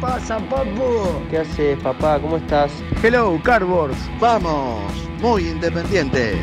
Pasa, papu? ¿Qué haces, papá? ¿Cómo estás? Hello, Cardboards. Vamos, muy independiente.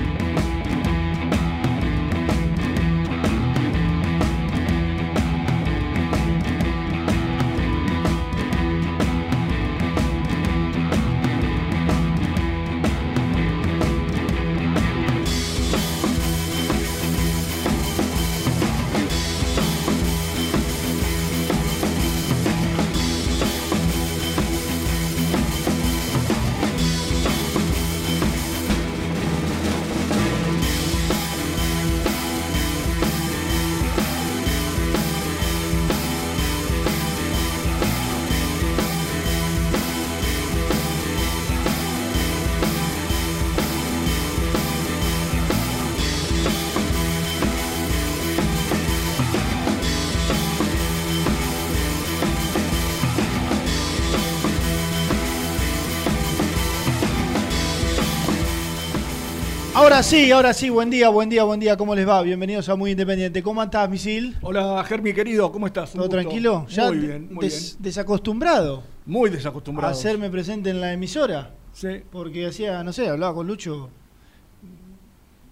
Sí, ahora sí, buen día, buen día, buen día, ¿cómo les va? Bienvenidos a Muy Independiente. ¿Cómo estás, Misil? Hola, Germi querido, ¿cómo estás? ¿Todo tranquilo? ¿Ya muy bien, muy des- desacostumbrado bien. Muy a desacostumbrado. hacerme presente en la emisora? Sí. Porque hacía, no sé, hablaba con Lucho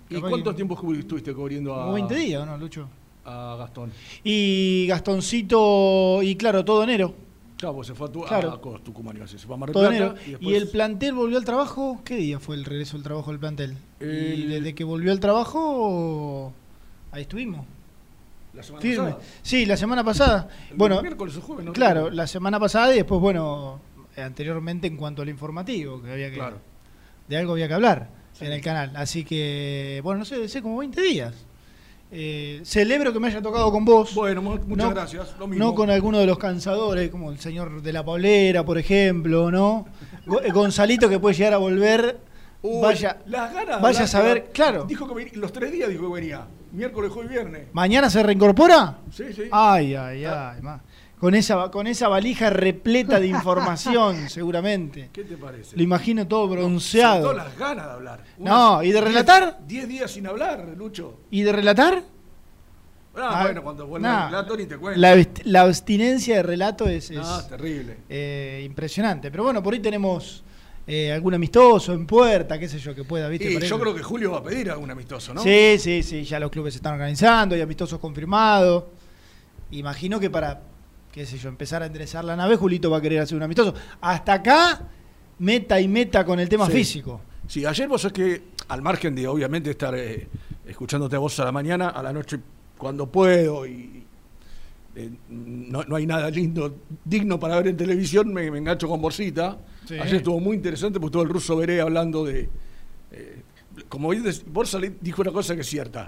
¿Y cuánto que- tiempo estu- estuviste cubriendo a, como 20 días, ¿o no, Lucho? a Gastón? Y Gastoncito, y claro, todo enero. Claro, pues se fue a, tu, Claro. a, Tucumán, a decir, se fue a Mar del Plata, enero. Y, Y, después, el plantel volvió al trabajo. ¿Qué día fue el regreso del trabajo del plantel? Y El- desde que volvió al trabajo, ahí estuvimos. la semana Firme. pasada. Sí, la semana pasada. El bueno, miércoles jueves, ¿no? claro, la semana pasada y después, bueno, anteriormente en cuanto al informativo, que había que. Claro. De algo había que hablar Sí. en el canal. Así que, bueno, no sé, sé como 20 días. Eh, celebro que me haya tocado con vos. Bueno, mu- muchas No- gracias. Lo mismo. No con alguno de los cansadores, como el señor de la Paulera, por ejemplo, ¿no? Eh, Gonzalito que puede llegar a volver. Uy, vaya, las ganas vaya a saber, claro. Dijo que venía, los tres días dijo que venía. Miércoles, jueves y viernes. ¿Mañana se reincorpora? Sí, sí. Ay, ay, ay. ma. Con esa, con esa valija repleta de información, seguramente. ¿Qué te parece? Lo imagino todo bronceado. las ganas de hablar. No, ¿y de relatar? 10 días sin hablar, Lucho. ¿Y de relatar? Ah, Ah, bueno, cuando vuelva nah. el relato ni te cuento. La, abst- la abstinencia de relato es, es, No, terrible. eh, impresionante. Pero bueno, por ahí tenemos eh, algún amistoso en puerta, qué sé yo, que pueda, ¿viste? Y Para yo creo que Julio va a pedir algún amistoso, ¿no? Sí, sí, sí, ya los clubes se están organizando, hay amistosos confirmados. Imagino que para, qué sé yo, empezar a enderezar la nave, Julito va a querer hacer un amistoso. Hasta acá, meta y meta con el tema Sí. físico. Sí, ayer vos es que, al margen de obviamente estar eh, escuchándote a vos a la mañana, a la noche cuando puedo y eh, no, no hay nada lindo, digno para ver en televisión, me, me engancho con Borsita. Sí. Ayer estuvo muy interesante porque estuvo el ruso Veré hablando de... eh, como Borsa dijo una cosa que es cierta.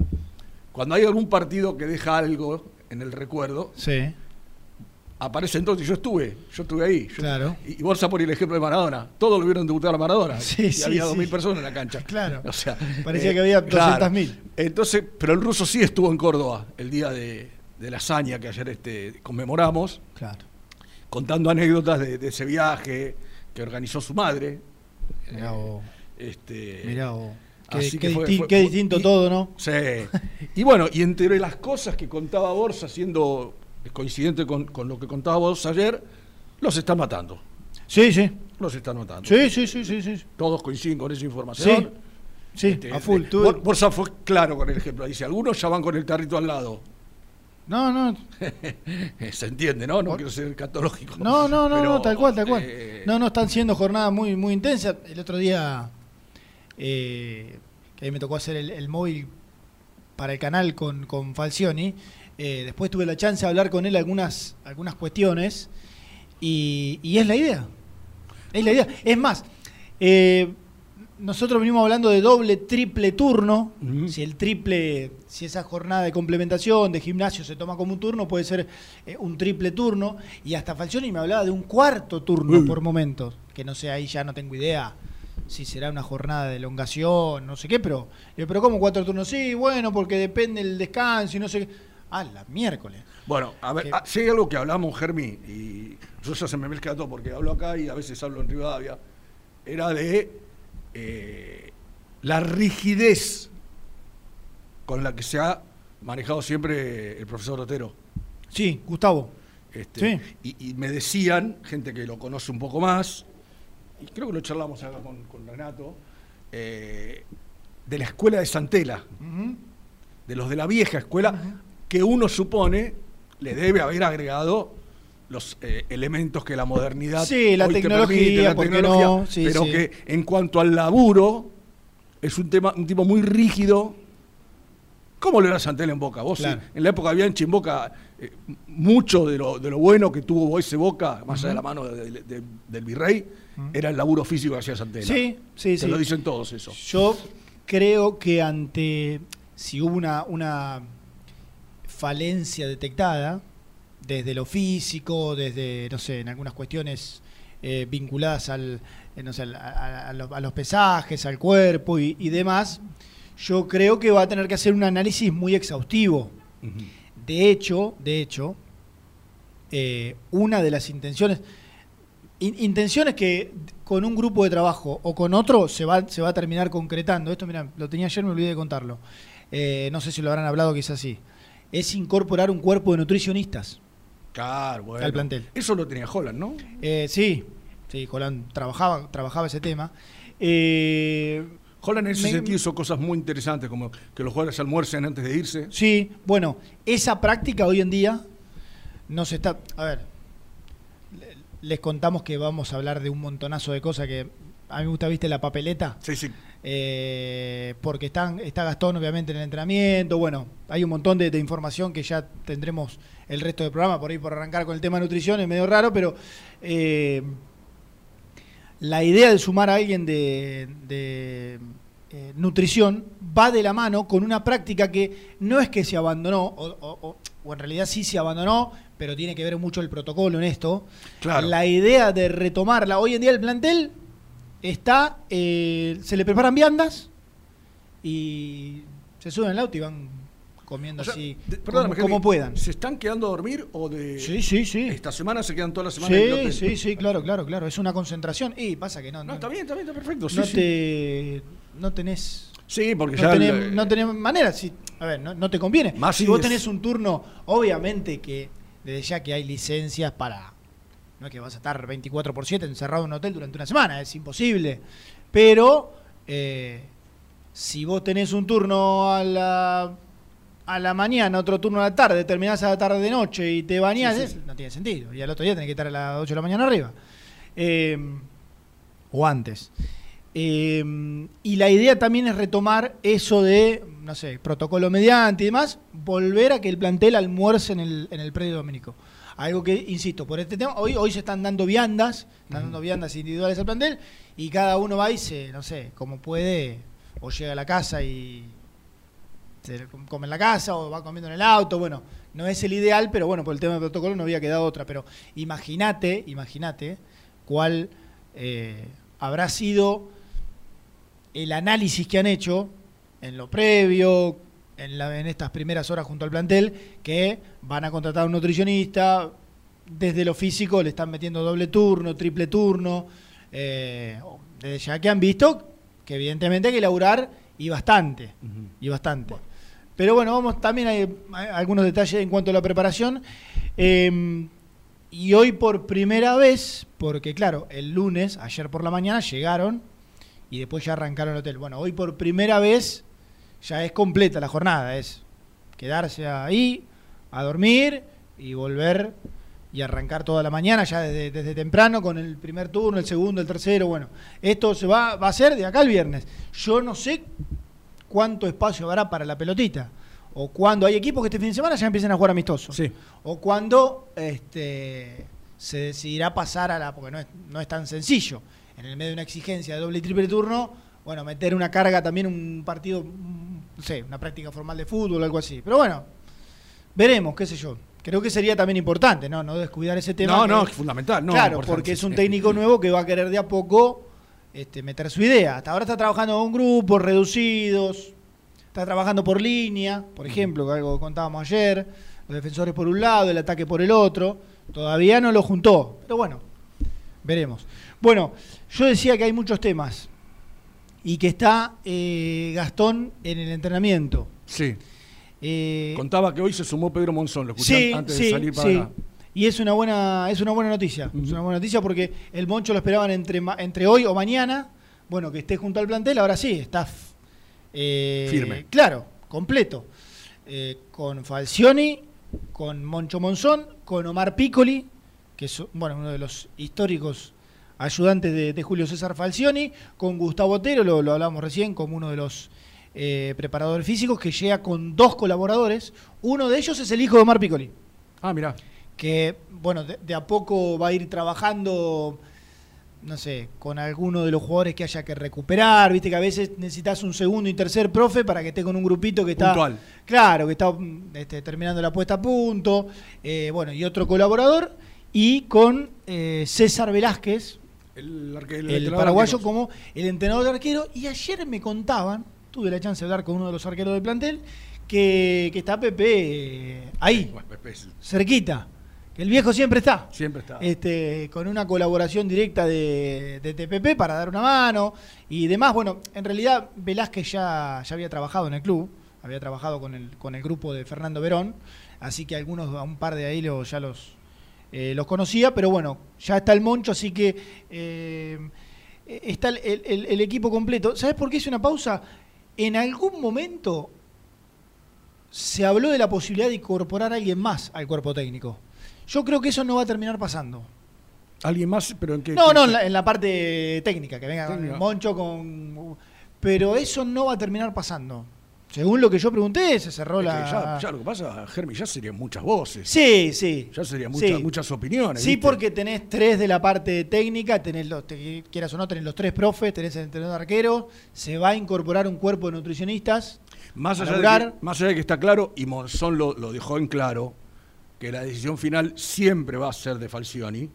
Cuando hay algún partido que deja algo en el recuerdo, Sí, aparece entonces. Yo estuve, yo estuve ahí. Yo- Claro. Y, y Borsa por el ejemplo de Maradona. Todos lo vieron debutar a Maradona. Sí, y sí, había sí. 2.000 personas en la cancha. Claro. O sea, Parecía eh, que había claro. 200.000. Entonces, pero el ruso sí estuvo en Córdoba el día de, de la hazaña que ayer este, conmemoramos, claro. contando anécdotas de, de ese viaje, que organizó su madre. Mirá vos. Este, Mirá vos. Qué, así qué que fue- disti- fue- qué fue- distinto y- todo, ¿no? Sí. Y bueno, y entre las cosas que contaba Borsa, siendo coincidente con, con lo que contaba Borsa ayer, los están matando. Sí, sí. Los están matando. Sí, sí, sí, sí, sí. Todos coinciden con esa información. Sí, Este, a full. tuve- Bor- Borsa fue claro con el ejemplo. Dice, algunos ya van con el tarrito al lado. No, no, Se entiende, ¿no? No quiero ser catológico. no, no, no, Pero, no, tal cual, tal cual. eh, No, no, están siendo jornadas muy, muy intensas. El otro día, eh, que a mí me tocó hacer el, el móvil para el canal con, con Falcioni, eh, después tuve la chance de hablar con él algunas, algunas cuestiones y, y es la idea. Es la idea. Es más, eh, nosotros venimos hablando de doble, triple turno. Si el triple, si esa jornada de complementación, de gimnasio se toma como un turno, puede ser eh, un triple turno. Y hasta Falcioni me hablaba de un cuarto turno por momentos. Que no sé, ahí ya no tengo idea si será una jornada de elongación, no sé qué, pero, pero ¿cómo cuatro turnos? Sí, bueno, porque depende el descanso y no sé qué. Ah, la miércoles. Bueno, a ver, Que- ah, si hay algo que hablamos, Germi, y yo ya se me mezcla todo porque hablo acá y a veces hablo en Rivadavia, era de eh, la rigidez con la que se ha manejado siempre el profesor Otero. Sí, Gustavo. Este, Sí. y, y me decían, gente que lo conoce un poco más, y creo que lo charlamos acá con, con Renato, eh, de la escuela de Santela, de los de la vieja escuela, que uno supone le debe haber agregado los eh, elementos que la modernidad Sí, la hoy te tecnología, permite, la ¿por qué tecnología, no? Sí, pero sí. que en cuanto al laburo es un tema un tipo muy rígido ¿Cómo lo era Santel en Boca? Vos Claro. sí, en la época Bianchi en Boca, eh, mucho de lo, de lo bueno que tuvo ese Boca, más allá de la mano de- de- de- del virrey, era el laburo físico que hacía Santela. Sí, sí, Te sí. lo dicen todos eso. Yo creo que ante si hubo una, una falencia detectada, desde lo físico, desde, no sé, en algunas cuestiones eh, vinculadas al, eh, no sé, al- a, los, a los pesajes, al cuerpo y, y demás, yo creo que va a tener que hacer un análisis muy exhaustivo. De hecho, de hecho, eh, una de las intenciones, in- intenciones que con un grupo de trabajo o con otro se va, se va a terminar concretando. Esto, mira, lo tenía ayer, me olvidé de contarlo. No sé si lo habrán hablado, quizás sí. Es incorporar un cuerpo de nutricionistas. Claro, bueno. Al plantel. Eso lo tenía Holland, ¿no? Eh, sí, sí, Colán trabajaba, trabajaba ese tema. Eh, Holland en ese Me- sentido hizo cosas muy interesantes, como que los jugadores almuercen antes de irse. Sí, bueno, esa práctica hoy en día no se está. A ver, le- les contamos que vamos a hablar de un montonazo de cosas que a mí me gusta, viste, la papeleta. Sí, sí. Eh, porque están, está Gastón, obviamente, en el entrenamiento. Bueno, hay un montón de, de información que ya tendremos el resto del programa por ahí por arrancar con el tema de nutrición, es medio raro, pero. eh, la idea de sumar a alguien de, de, eh, nutrición va de la mano con una práctica que no es que se abandonó, o, o- o- o en realidad sí se abandonó, pero tiene que ver mucho el protocolo en esto. Claro. La idea de retomarla. Hoy en día el plantel está, eh, se le preparan viandas y se suben al auto y van comiendo O sea, así de- como, puedan. ¿Se están quedando a dormir o de Sí, sí, sí. esta semana se quedan toda la semana en el Sí, hotel? sí, sí, claro, claro, claro. Es una concentración. Y pasa que no. No, está bien, está bien, está perfecto. Sí, no sí. te no tenés Sí, porque no ya. tenés, el- no tenés manera si, a ver no, no te conviene Más si vos tenés un turno obviamente que desde ya que hay licencias para no es que vas a estar 24 por 7 encerrado en un hotel durante una semana es imposible pero eh, si vos tenés un turno a la a la mañana, otro turno a la tarde, terminás a la tarde de noche y te bañás, Sí, sí, no tiene sentido. Y al otro día tenés que estar a las 8 de la mañana arriba. Eh, o antes. Eh, y la idea también es retomar eso de, no sé, protocolo mediante y demás, volver a que el plantel almuerce en el, en el predio dominico. Algo que, insisto, por este tema, hoy, hoy se están dando viandas, están dando viandas individuales al plantel, y cada uno va y se, no sé, como puede, o llega a la casa y se come en la casa, o va comiendo en el auto, bueno, no es el ideal, pero bueno, por el tema del protocolo no había quedado otra. Pero imagínate, imagínate cuál eh, habrá sido el análisis que han hecho en lo previo, en, la- en estas primeras horas junto al plantel, que van a contratar a un nutricionista, desde lo físico le están metiendo doble turno, triple turno, eh, desde ya que han visto que evidentemente hay que laburar y bastante, y bastante. Pero bueno, vamos también hay, hay algunos detalles en cuanto a la preparación. Eh, y hoy por primera vez, porque claro, el lunes, ayer por la mañana, llegaron y después ya arrancaron el hotel. Bueno, hoy por primera vez ya es completa la jornada, es quedarse ahí, a dormir y volver y arrancar toda la mañana, ya desde, desde temprano, con el primer turno, el segundo, el tercero. Bueno, esto se va, va a ser de acá al viernes. Yo no sé cuánto espacio habrá para la pelotita. O cuando hay equipos que este fin de semana ya empiezan a jugar amistosos. Sí. O cuando este, se decidirá pasar a la. porque no es, no es tan sencillo. En el medio de una exigencia de doble y triple turno, bueno, meter una carga también, un partido, no sé, una práctica formal de fútbol o algo así. Pero bueno, veremos, qué sé yo. Creo que sería también importante, ¿no? No descuidar ese tema. No, que- no, es fundamental. No, claro, porque es un técnico nuevo que va a querer de a poco este, meter su idea. Hasta ahora está trabajando con grupos reducidos, está trabajando por línea, por ejemplo, que algo que contábamos ayer, los defensores por un lado, el ataque por el otro. Todavía no lo juntó, pero bueno, veremos. Bueno, yo decía que hay muchos temas y que está eh, Gastón en el entrenamiento. Sí. Eh, Contaba que hoy se sumó Pedro Monzón, lo escuché Sí, antes sí, de salir para sí. acá. Y es una buena, es una buena noticia. Es una buena noticia porque el Moncho lo esperaban entre, entre hoy o mañana. Bueno, que esté junto al plantel, ahora sí, está eh, Firme. Claro, completo. Eh, con Falcioni, con Moncho Monzón, con Omar Piccoli, que es bueno, uno de los históricos ayudantes de, de Julio César Falcioni, con Gustavo Otero, lo, lo hablamos recién, como uno de los eh, preparadores físicos, que llega con dos colaboradores. Uno de ellos es el hijo de Omar Piccoli Ah, mirá. que, bueno, de, de a poco va a ir trabajando, no sé, con alguno de los jugadores que haya que recuperar, viste que a veces necesitas un segundo y tercer profe para que esté con un grupito que está... Puntual. Claro, que está este, terminando la puesta a punto, eh, bueno, y otro colaborador, y con eh, César Velázquez, El, paraguayo, como el entrenador de arquero, y ayer me contaban, tuve la chance de hablar con uno de los arqueros del plantel, que, que está Pepe eh, ahí, Bueno, Pepe es- cerquita. Que el viejo siempre está. Siempre está. Este, con una colaboración directa de, de TPP para dar una mano y demás. Bueno, en realidad Velázquez ya, ya había trabajado en el club, había trabajado con el, con el grupo de Fernando Verón, así que algunos, a un par de ahí lo- ya los, eh, los conocía, pero bueno, ya está el Moncho, así que eh, está el, el- el equipo completo. ¿Sabes por qué hice una pausa? En algún momento se habló de la posibilidad de incorporar a alguien más al cuerpo técnico. Yo creo que eso no va a terminar pasando. ¿Alguien más? Pero en qué, No, qué- no, en la, en la parte técnica, que venga Técnica. Moncho, con... Pero eso no va a terminar pasando. Según lo que yo pregunté, se cerró es que la... ya, ya lo que pasa, Germi, ya serían muchas voces. Sí, sí. Ya serían Sí. muchas, muchas opiniones. Sí, ¿viste? porque tenés tres de la parte técnica, tenés los, te- quieras o no, tenés los tres profes, tenés el entrenador arquero, se va a incorporar un cuerpo de nutricionistas. Más allá, de que, más allá de que está claro, y Monzón lo, lo dejó en claro, que la decisión final siempre va a ser de Falcioni,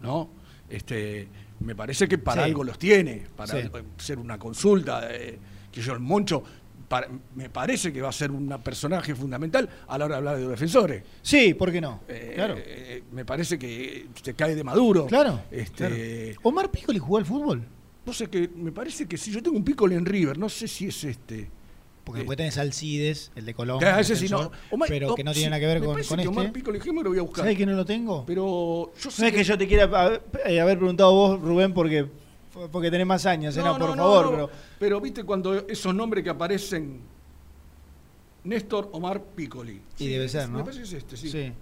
¿no? Este, me parece que para Sí. algo los tiene, para Sí. ser una consulta, eh, que yo el Moncho, para- me parece que va a ser un personaje fundamental a la hora de hablar de los defensores. Sí, ¿por qué no? Eh, claro. eh, me parece que se cae de maduro. Claro, Este, ¿Omar Piccoli jugó al fútbol? No sé que me parece que si yo tengo un Piccoli en River, no sé si es este. Porque Eh, después tenés Alcides, el de Colombia, Claro, ese sí no. Omar- pero no, que no sí, tiene nada que ver me con, con que este. Omar Piccoli, déjame lo voy a buscar. ¿Sabes que no lo tengo? Pero yo No sé es que yo te quiera haber, eh, haber preguntado vos, Rubén, porque, porque tenés más años, ¿eh? no, por favor, pero pero viste cuando esos nombres que aparecen Néstor Omar Piccoli. Y debe ser, ¿no? Me parece que es este, sí. sí.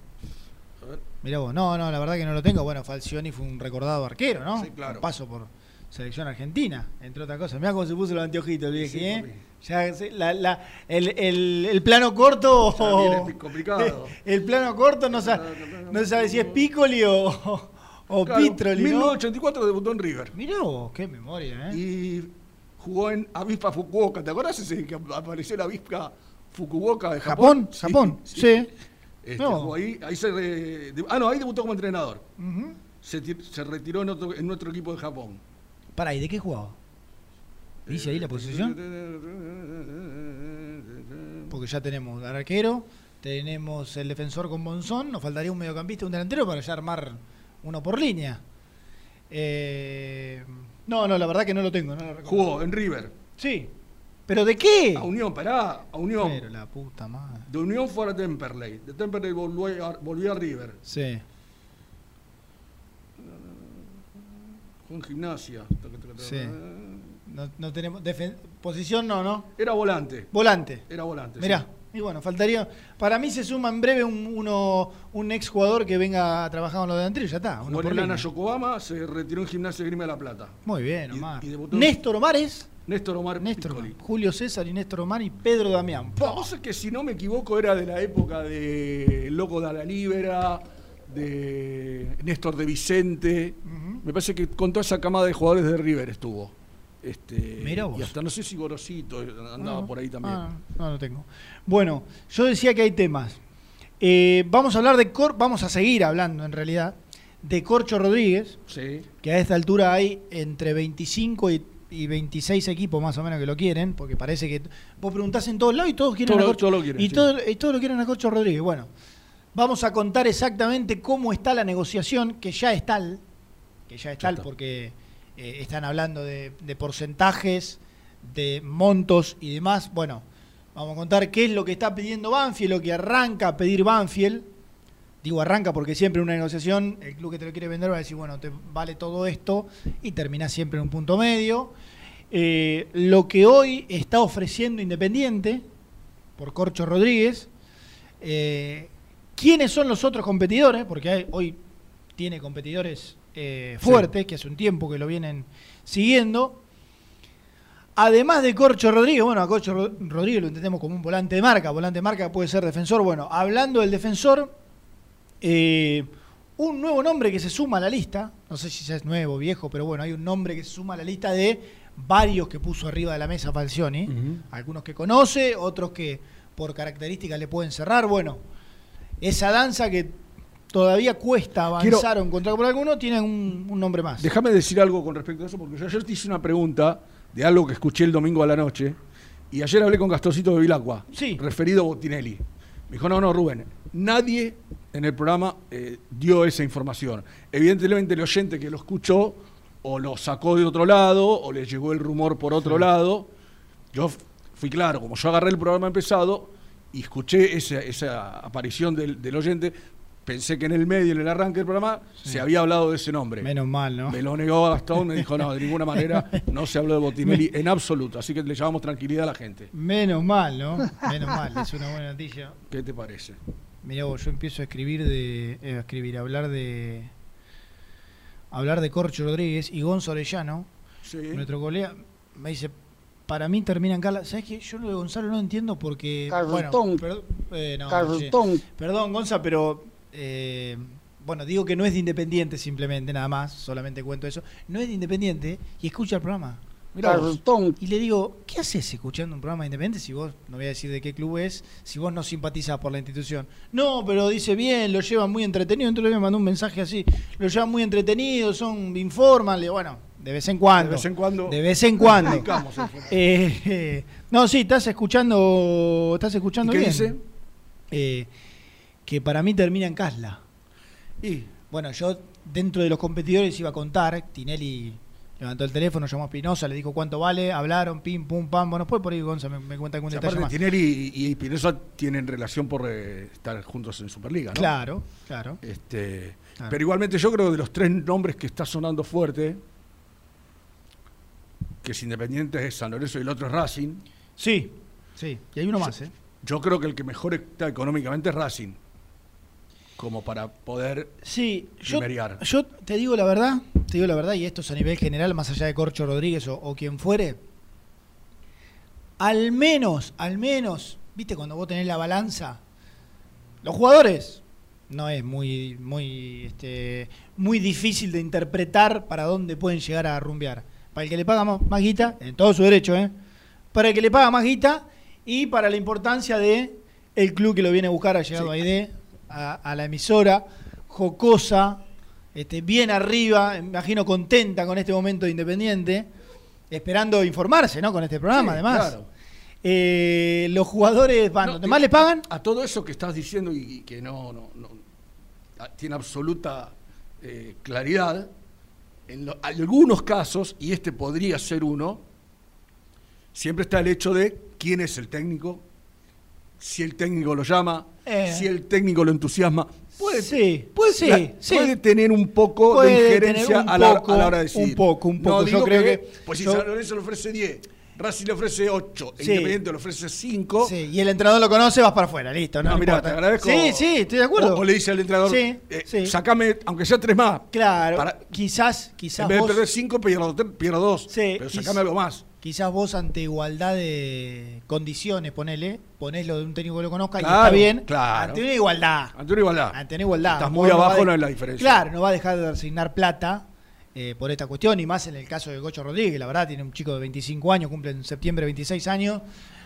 A ver. Mirá vos, no, no, la verdad que no lo tengo. Bueno, Falcioni fue un recordado arquero, ¿no? Sí, claro. Un paso por selección argentina, entre otras cosas. Mirá cómo se puso los anteojitos, el viejo, Sí, ¿eh? papi. Ya, se- la- la- el, el- el plano corto. Viene complicado. El plano corto no, sa- no sabe si es Piccoli o, o Claro, Pitroli, ¿no? 1984 debutó en River. Mirá vos, qué memoria, ¿eh? Y jugó en Avispa Fukuoka. ¿Te acuerdas ese que apareció la Avispa Fukuoka de Japón? Japón, Japón, sí. Este, No. jugó ahí, ahí se re- de- ah, no, ahí debutó como entrenador. Se, tir- se retiró en otro, en otro equipo de Japón. Pará, ¿y de qué jugaba? ¿Dice ahí la posición? Porque ya tenemos al arquero, tenemos el defensor con Monzón, nos faltaría un mediocampista un delantero para ya armar uno por línea. Eh, no, no, la verdad que no lo tengo. No lo. Jugó en River. Sí. ¿Pero de qué? A Unión, pará, a Unión. Pero la puta madre. De Unión fue a Temperley. De Temperley volvió a, volvió a River. Sí. Jugó en gimnasia. Sí. No, no tenemos. posición no, ¿no? Era volante. Volante. Era volante. Mirá. sí. Y bueno, faltaría. Para mí se suma en breve un, uno, un ex jugador que venga a trabajar con los delanteros y ya está. uno por Lana. Yokohama, se retiró en Gimnasia Grima de la Plata. Muy bien, Y- Omar. y debutó- Néstor Omar es. Néstor Omar Néstor Piccoli. Julio César y Néstor Omar y Pedro Damián. La cosa es que si no me equivoco era de la época de Loco de la Libera, de Néstor de Vicente. Me parece que con toda esa camada de jugadores de River estuvo. Este, Mirá vos. Y hasta no sé si Gorosito andaba por ahí también. ah, no, no tengo. Bueno, yo decía que hay temas. Eh, vamos a hablar de Cor, vamos a seguir hablando en realidad de Corcho Rodríguez, Sí. que a esta altura hay entre 25 y, y 26 equipos más o menos que lo quieren, porque parece que vos preguntás en todos lados y todos quieren Todo a Corcho todo lo quieren, y, sí. todo- y todos lo quieren a Corcho Rodríguez. Bueno, vamos a contar exactamente cómo está la negociación, que ya está, al- que ya está, al está. porque eh, están hablando de, porcentajes, de montos y demás. Bueno, vamos a contar qué es lo que está pidiendo Banfield, lo que arranca a pedir Banfield. Digo arranca porque siempre en una negociación el club que te lo quiere vender va a decir, bueno, te vale todo esto y termina siempre en un punto medio. Eh, lo que hoy está ofreciendo Independiente por Corcho Rodríguez. eh, ¿Quiénes son los otros competidores? Porque hoy tiene competidores eh, fuertes, que hace un tiempo que lo vienen siguiendo. Además de Corcho Rodríguez, bueno, a Corcho Ro- Rodríguez lo entendemos como un volante de marca, volante de marca puede ser defensor. Bueno, hablando del defensor, eh, un nuevo nombre que se suma a la lista, no sé si ya es nuevo, viejo, pero bueno, hay un nombre que se suma a la lista de varios que puso arriba de la mesa Falcioni. Algunos que conoce, otros que por características le pueden cerrar. Bueno, esa danza que todavía cuesta avanzar Quiero- o encontrar por alguno, tiene un, un nombre más. Déjame decir algo con respecto a eso, porque yo ayer te hice una pregunta de algo que escuché el domingo a la noche, y ayer hablé con Gastorcito de Vilacqua, Sí. referido a Botinelli. Me dijo, no, no, Rubén, nadie en el programa eh, dio esa información. Evidentemente el oyente que lo escuchó o lo sacó de otro lado, o le llegó el rumor por otro lado. Yo fui claro, como yo agarré el programa empezado y escuché esa, esa aparición del, del oyente, pensé que en el medio, en el arranque del programa, se había hablado de ese nombre. Menos mal, ¿no? Me lo negó Gastón, me dijo, no, de ninguna manera no se habló de Botinelli en absoluto, así que le llevamos tranquilidad a la gente. Menos mal, ¿no? Menos mal, es una buena noticia. ¿Qué te parece? Mirá vos, yo empiezo a escribir de. eh, a escribir, a hablar de. a hablar de Corcho Rodríguez y Gonzo Orellano, Sí. nuestro colega, me dice. Para mí termina en Carla. ¿Sabes qué? Yo lo de Gonzalo no entiendo porque. Carlton. Bueno, perdón, eh, no, Carlton. sí. Perdón, Gonza, pero. Eh, bueno, digo que no es de Independiente simplemente, nada más. Solamente cuento eso. No es de Independiente y escucha el programa. Mirá vos. Y le digo, ¿qué haces escuchando un programa independiente si vos, no voy a decir de qué club es, si vos no simpatizás por la institución? No, pero dice bien, lo llevan muy entretenido. Entonces me mandó un mensaje así, lo llevan muy entretenido, son, informan, le digo, bueno, de vez en cuando. De vez en cuando. De vez en cuando. Eh, eh, no, sí, estás escuchando, estás escuchando ¿Y qué bien. dice? Eh, que para mí termina en Casla. Y Bueno, yo dentro de los competidores iba a contar, Tinelli levantó el teléfono, llamó a Espinosa, le dijo cuánto vale, hablaron, pim, pum, pam. Bueno, después por ahí Gonza me, me cuenta algún o sea, detalle aparte más. Tinelli y, y Pinoza tienen relación por eh, estar juntos en Superliga, ¿no? Claro, claro. Este, Claro. Pero igualmente yo creo que de los tres nombres que está sonando fuerte, que es Independiente, es San Lorenzo y el otro es Racing, Sí, sí. Y hay uno más, ¿eh? yo creo que el que mejor está económicamente es Racing, como para poder... Sí, yo, te digo la verdad, te digo la verdad, y esto es a nivel general, más allá de Corcho Rodríguez o, o quien fuere, al menos, al menos, viste, cuando vos tenés la balanza, los jugadores. No es muy, muy, este, muy difícil de interpretar para dónde pueden llegar a rumbear. Para el que le paga más, más guita, en todo su derecho, ¿eh? Para el que le paga más guita y para la importancia de el club que lo viene a buscar, ha llegado a ID, a, a la emisora, jocosa, este, bien arriba, me imagino contenta con este momento de Independiente, esperando informarse, ¿no? Con este programa, Sí, además. claro. Eh, los jugadores van, No, donde te- más le pagan, A todo eso que estás diciendo y, y que no, no, no- a- tiene absoluta eh, claridad, en lo- algunos casos, y este podría ser uno, siempre está el hecho de quién es el técnico, si el técnico lo llama, Eh. si el técnico lo entusiasma. Puede, Sí, puede, sí, la- sí. puede tener un poco Puede de injerencia a, la, poco, a la hora de decidir. un poco, un poco. No Yo creo que- Pues si San Lorenzo le ofrece 10, Racing le ofrece 8, Sí. Independiente le ofrece 5. Sí, y el entrenador lo conoce, vas para afuera, listo. No, mira, te agradezco. Sí, sí, estoy de acuerdo. O, o le dice al entrenador, Sí, eh, sí. sacame, aunque sea tres más. Claro, Para- quizás, quizás en vez de perder 5, pierdo, tres- pierdo 2. Sí, pero sacame algo más. Quizás vos ante igualdad de condiciones, ponele, ponés lo de un técnico que lo conozca y Claro, está bien. claro. Ante una igualdad. Ante una igualdad. Ante una igualdad. Estás muy no abajo, no de- es la diferencia. Claro, no va a dejar de asignar plata eh, por esta cuestión, y más en el caso de Gocho Rodríguez, la verdad tiene un chico de 25 años, cumple en septiembre 26 años.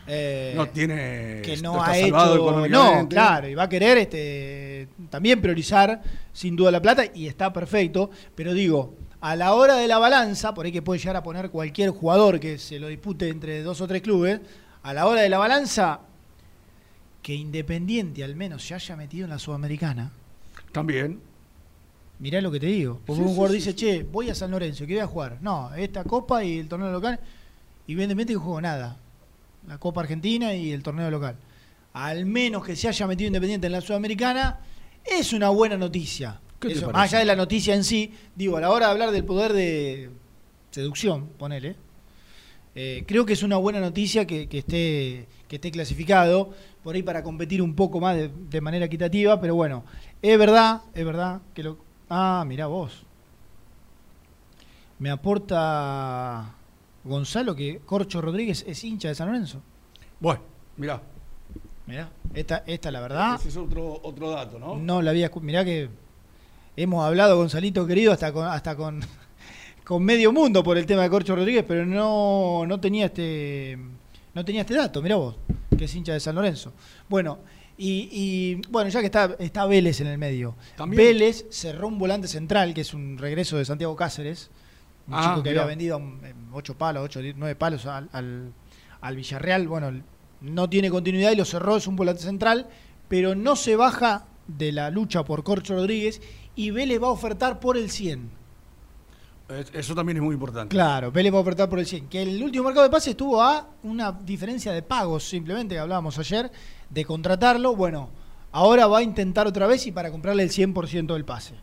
eh, no tiene. que no está ha hecho. No, claro, y va a querer este también priorizar sin duda la plata y está perfecto, pero digo, a la hora de la balanza, por ahí que puede llegar a poner cualquier jugador que se lo dispute entre dos o tres clubes, a la hora de la balanza que Independiente al menos se haya metido en la Sudamericana. También. Mirá lo que te digo. Porque Sí, un jugador sí, dice, sí. che, voy a San Lorenzo, ¿qué voy a jugar? No, esta copa y el torneo local. Y evidentemente que juego nada. La Copa Argentina y el torneo local. Al menos que se haya metido Independiente en la Sudamericana, es una buena noticia. Más allá de la noticia en sí, digo, a la hora de hablar del poder de seducción, ponele, eh, creo que es una buena noticia que, que esté, que esté clasificado, por ahí para competir un poco más de, de manera equitativa, pero bueno, es verdad, es verdad que lo... Ah, mirá vos. Me aporta Gonzalo que Corcho Rodríguez es hincha de San Lorenzo. Bueno, mirá. Mirá, esta, esta la verdad, Ese es otro, otro dato, ¿no? no la había... Mirá que hemos hablado, Gonzalito querido, hasta con, hasta con, con medio mundo por el tema de Corcho Rodríguez, pero no, no tenía este no tenía este dato, mirá vos, que es hincha de San Lorenzo. Bueno, y, y, bueno, ya que está, está Vélez en el medio. También. Vélez cerró un volante central, que es un regreso de Santiago Cáceres, un Ah, chico que mirá. había vendido mm, ocho palos, ocho, nueve palos al, al, al Villarreal. Bueno, no tiene continuidad y lo cerró, es un volante central, pero no se baja de la lucha por Corcho Rodríguez y Vélez va a ofertar por el 100. Es- Eso también es muy importante. Claro, Vélez va a ofertar por el 100. Que el último mercado de pase estuvo a una diferencia de pagos, simplemente, que hablábamos ayer, de contratarlo. Bueno, ahora va a intentar otra vez y para comprarle el 100% del pase.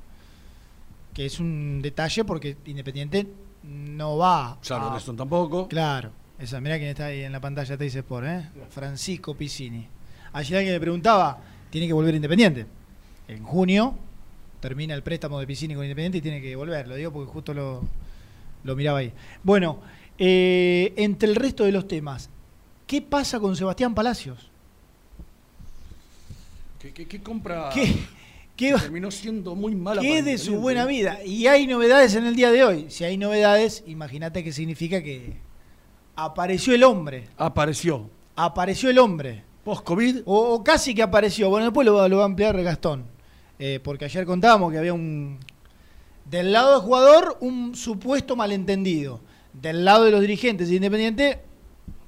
Que es un detalle porque Independiente no va Charles a... Neston tampoco. Claro, esa, mirá quién está ahí en la pantalla, te dice Sport, ¿eh? Francisco Piscini. Ayer alguien me preguntaba, tiene que volver Independiente. En junio termina el préstamo de Piscini con Independiente y tiene que volver, lo digo porque justo lo, lo miraba ahí. Bueno, eh, entre el resto de los temas, ¿qué pasa con Sebastián Palacios? ¿Qué, qué- qué compra? ¿Qué, que terminó siendo muy mala. de su buena vida? Y hay novedades en el día de hoy. Si hay novedades, imagínate qué significa que apareció el hombre. Apareció. Apareció el hombre. Post-COVID. O, o casi que apareció. Bueno, después lo, va- lo va a ampliar Gastón. Eh, porque ayer contábamos que había un. Del lado del jugador, un supuesto malentendido. Del lado de los dirigentes de Independiente,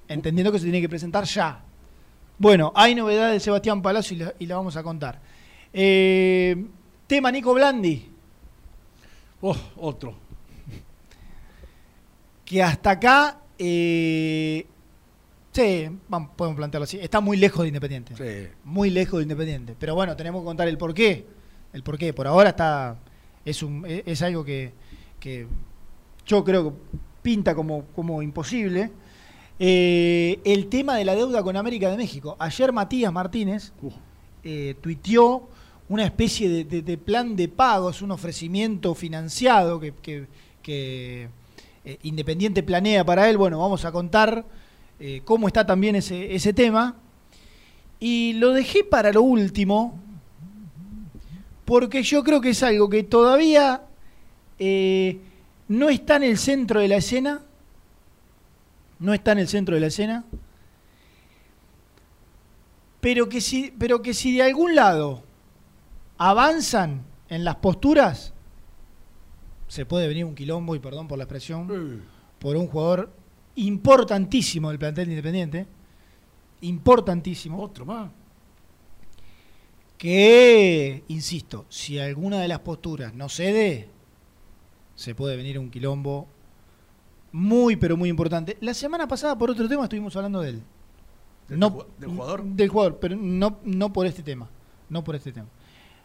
entendiendo que se tiene que presentar ya. Bueno, hay novedades de Sebastián Palacio y la, y la vamos a contar. Eh, tema Nico Blandi, Oh, otro. que hasta acá. eh, sí, vamos, podemos plantearlo así. Está muy lejos de Independiente. Sí. muy lejos de Independiente. Pero bueno, tenemos que contar el porqué. El porqué. Por ahora está. Es un, es es algo que, que yo creo que pinta como, como imposible. Eh, el tema de la deuda con América de México. Ayer Matías Martínez eh, tuiteó una especie de, de- de plan de pagos, un ofrecimiento financiado que, que- que, eh, Independiente planea para él. Bueno, vamos a contar eh, cómo está también ese, ese tema. Y lo dejé para lo último, porque yo creo que es algo que todavía eh, no está en el centro de la escena. No está en el centro de la escena pero que si, pero que si de algún lado avanzan en las posturas, se puede venir un quilombo, y perdón por la expresión, por un jugador importantísimo del plantel de Independiente, importantísimo, otro más. Que, insisto, si alguna de las posturas no cede, se puede venir un quilombo muy, pero muy importante. La semana pasada, por otro tema, estuvimos hablando de él. ¿Del No- del jugador? Del jugador, pero no, no por este tema. No por este tema.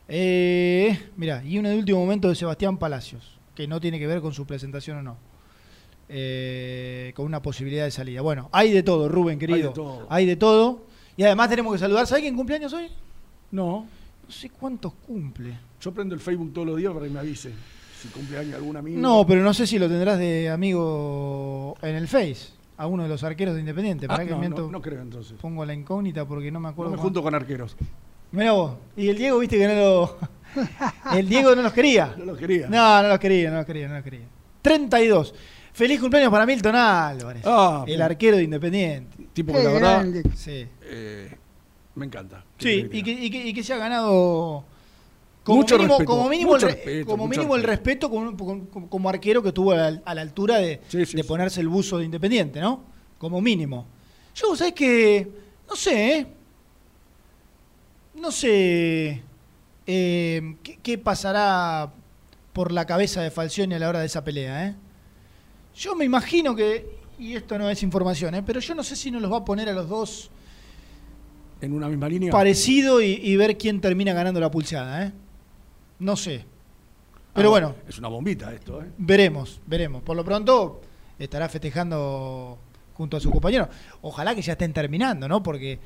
Eh, mira, y uno de último momento de Sebastián Palacios, que no tiene que ver con su presentación o no. Eh, con una posibilidad de salida. Bueno, hay de todo, Rubén, querido. de todo. Hay de todo. Y además tenemos que saludar. ¿Sabes quién cumpleaños hoy? No, No sé cuántos cumple. yo prendo el Facebook todos los días para que me avise si cumpleaños algún amigo. No, pero no sé si lo tendrás de amigo en el Face. A uno de los arqueros de Independiente. Ah, que no, miento- no, no creo entonces. pongo la incógnita porque no me No acuerdo. me cuánto. junto con arqueros. Mirá vos. Y el Diego, viste que no lo. el Diego no los quería. No lo quería. No, no los quería, no los quería, no los quería. 32. Feliz cumpleaños para Milton Álvarez. Ah, el arquero de Independiente. Tipo que la verdad Sí. eh, me encanta. Sí, y que, y que- y que se ha ganado. Como Mucho mínimo, respeto, como mínimo, mucho el, re- respeto, como mucho mínimo el respeto como, como- como arquero que estuvo a la, a la altura de, Sí, sí, de sí. ponerse el buzo de Independiente, ¿no? Como mínimo. Yo, ¿sabes que No sé, ¿eh? No sé eh, ¿qué, qué pasará por la cabeza de Falcioni a la hora de esa pelea, ¿eh? Yo me imagino que, y esto no es información, ¿eh? pero yo no sé si nos los va a poner a los dos En una misma línea. parecido y, y ver quién termina ganando la pulseada, ¿eh? No sé. Pero Ah, bueno, Es una bombita esto, ¿eh? veremos, veremos. Por lo pronto estará festejando junto a su compañero. Ojalá que ya estén terminando, ¿no? Porque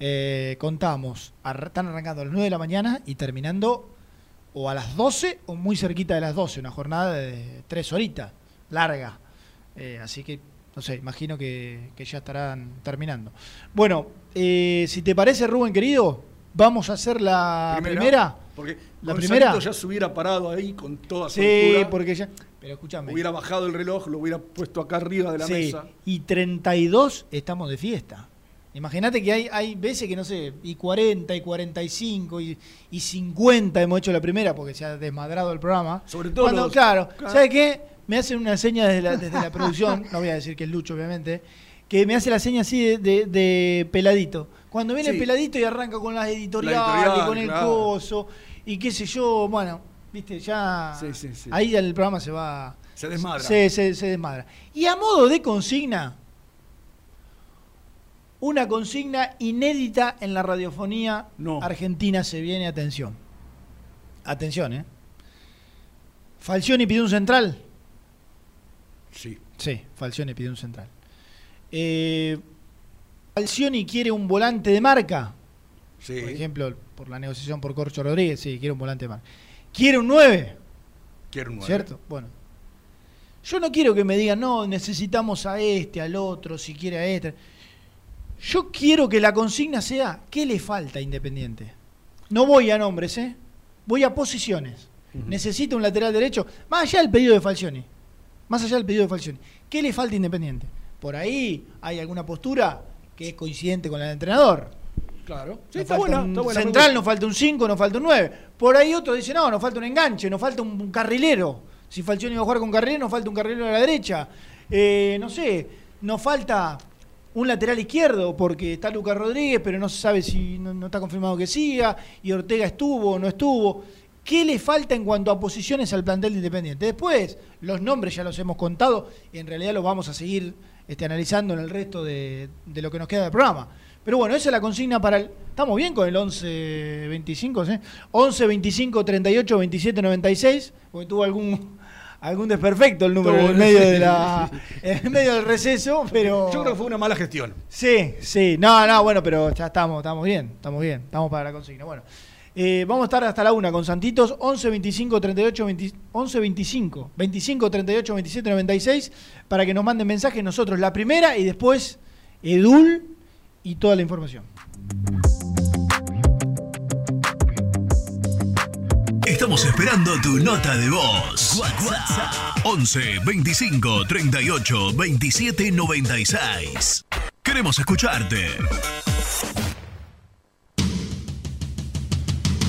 eh, contamos, están arrancando a las 9 de la mañana y terminando o a las 12 o muy cerquita de las 12, una jornada de tres horitas, larga. Eh, así que, no sé, imagino que, que ya estarán terminando. Bueno, eh, si te parece, Rubén, querido, vamos a hacer la primera. Porque ¿La Gonzalito primera? ya se hubiera parado ahí con toda su Sí, altura, porque ya... Pero escúchame. Hubiera bajado el reloj, lo hubiera puesto acá arriba de la Sí, mesa. y 32 estamos de fiesta. Imagínate que hay, hay veces que no sé, y 40, y 45, y, y 50 hemos hecho la primera porque se ha desmadrado el programa. Sobre todo Cuando, los- claro, claro. ¿sabes qué? Me hacen una seña desde la, desde la producción, no voy a decir que es Lucho, obviamente, que me hace la seña así de, de- de peladito. Cuando viene Sí. el peladito y arranca con las editoriales, editorial, con el claro. coso, y qué sé yo, bueno, viste, ya. Sí, sí, sí. Ahí el programa se va. Se desmadra. Se, se- se desmadra. Y a modo de consigna, una consigna inédita en la radiofonía No. argentina se viene, atención. Atención, ¿eh? Falcioni pidió un central. Sí. Sí, Falcioni pidió un central. Eh, Falcioni quiere un volante de marca. Sí. Por ejemplo, por la negociación por Corcho Rodríguez, sí, quiere un volante de marca. Quiere un 9. Quiero un nueve. ¿Cierto? Bueno. Yo no quiero que me digan, no, necesitamos a este, al otro, si quiere a este. Yo quiero que la consigna sea, ¿qué le falta a Independiente? No voy a nombres, ¿eh? Voy a posiciones. Necesita un lateral derecho, más allá del pedido de Falcioni. Más allá del pedido de Falcioni. ¿Qué le falta a Independiente? Por ahí hay alguna postura que es coincidente con la del entrenador. Claro. Sí, buena, está buena. central, nos falta un 5, nos falta un 9. Por ahí otro dice, no, nos falta un enganche, nos falta un carrilero. Si Falcioni va a jugar con carrilero, nos falta un carrilero a la derecha. Eh, no sé, nos falta un lateral izquierdo, porque está Lucas Rodríguez, pero no se sabe si no, no está confirmado que siga, y Ortega estuvo o no estuvo. ¿Qué le falta en cuanto a posiciones al plantel de Independiente? Después, los nombres ya los hemos contado, y en realidad los vamos a seguir este, analizando en el resto de, de lo que nos queda del programa. Pero bueno, esa es la consigna para el. Estamos bien con el 11 25, ¿sí? 11 25 38 27 96, porque tuvo algún algún desperfecto el número en medio de la en medio del receso, pero Yo creo que fue una mala gestión. Sí, sí. No, no, bueno, pero ya estamos, estamos bien, estamos bien, estamos para la consigna. Bueno, eh, vamos a estar hasta la una con Santitos, 11 25 38 20 11 25 25 38 27 96 para que nos manden mensajes nosotros la primera y después Edul y toda la información. Estamos esperando tu nota de voz. WhatsApp 11 25 38 27 96. Queremos escucharte.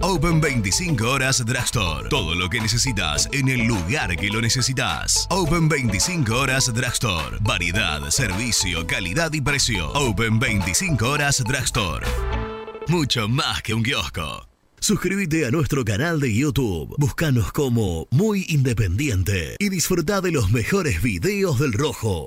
Open 25 horas Drugstore. Todo lo que necesitas en el lugar que lo necesitas. Open 25 horas Drugstore. Variedad, servicio, calidad y precio. Open 25 horas Drugstore. Mucho más que un kiosco. Suscríbete a nuestro canal de YouTube. Búscanos como Muy Independiente y disfruta de los mejores videos del Rojo.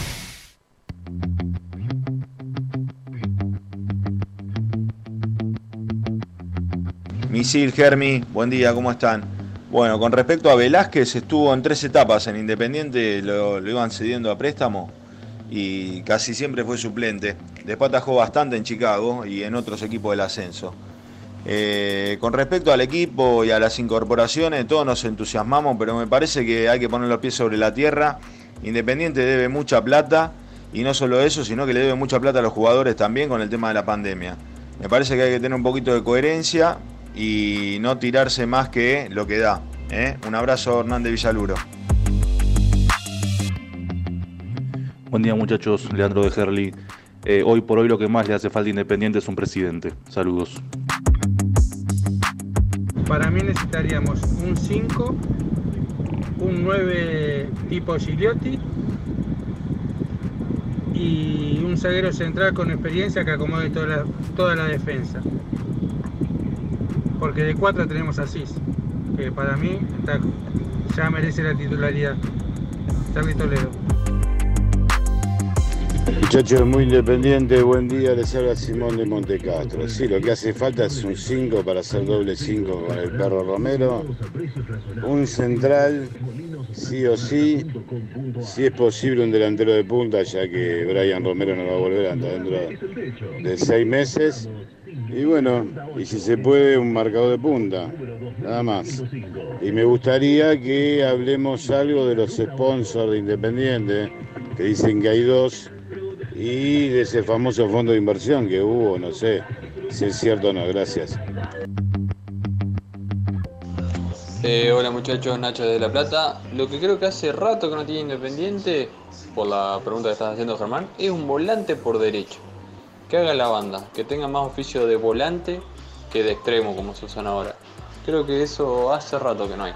Misil, Germi, buen día, ¿cómo están? Bueno, con respecto a Velázquez, estuvo en tres etapas en Independiente, lo, iban cediendo a préstamo y casi siempre fue suplente. Después atajó bastante en Chicago y en otros equipos del ascenso. Eh, con respecto al equipo y a las incorporaciones, todos nos entusiasmamos, pero me parece que hay que poner los pies sobre la tierra. Independiente debe mucha plata y no solo eso, sino que le debe mucha plata a los jugadores también con el tema de la pandemia. Me parece que hay que tener un poquito de coherencia y no tirarse más que lo que da. ¿eh? Un abrazo, Hernández Villaluro. Buen día muchachos, Leandro de Gerli. Eh, hoy por hoy lo que más le hace falta a Independiente es un presidente. Saludos. Para mí necesitaríamos un 5, un 9 tipo Gigliotti y un zaguero central con experiencia que acomode toda la, toda la defensa. Porque de 4 tenemos a Cis, que para mí ya merece la titularidad. Charlie Toledo. Muchachos, muy independiente, buen día, les habla Simón de Montecastro. Sí, lo que hace falta es un 5 para hacer doble 5 con el perro Romero. Un central, sí o sí. Si es posible, un delantero de punta, ya que Brian Romero no va a volver hasta dentro de seis meses. Y bueno, y si se puede, un marcador de punta, nada más. Y me gustaría que hablemos algo de los sponsors de Independiente, que dicen que hay dos, y de ese famoso fondo de inversión que hubo, no sé si es cierto o no. Gracias. Eh, hola muchachos, Nacho de La Plata. Lo que creo que hace rato que no tiene Independiente, por la pregunta que estás haciendo Germán, es un volante por derecho. Que haga la banda, que tenga más oficio de volante que de extremo como se usan ahora. Creo que eso hace rato que no hay.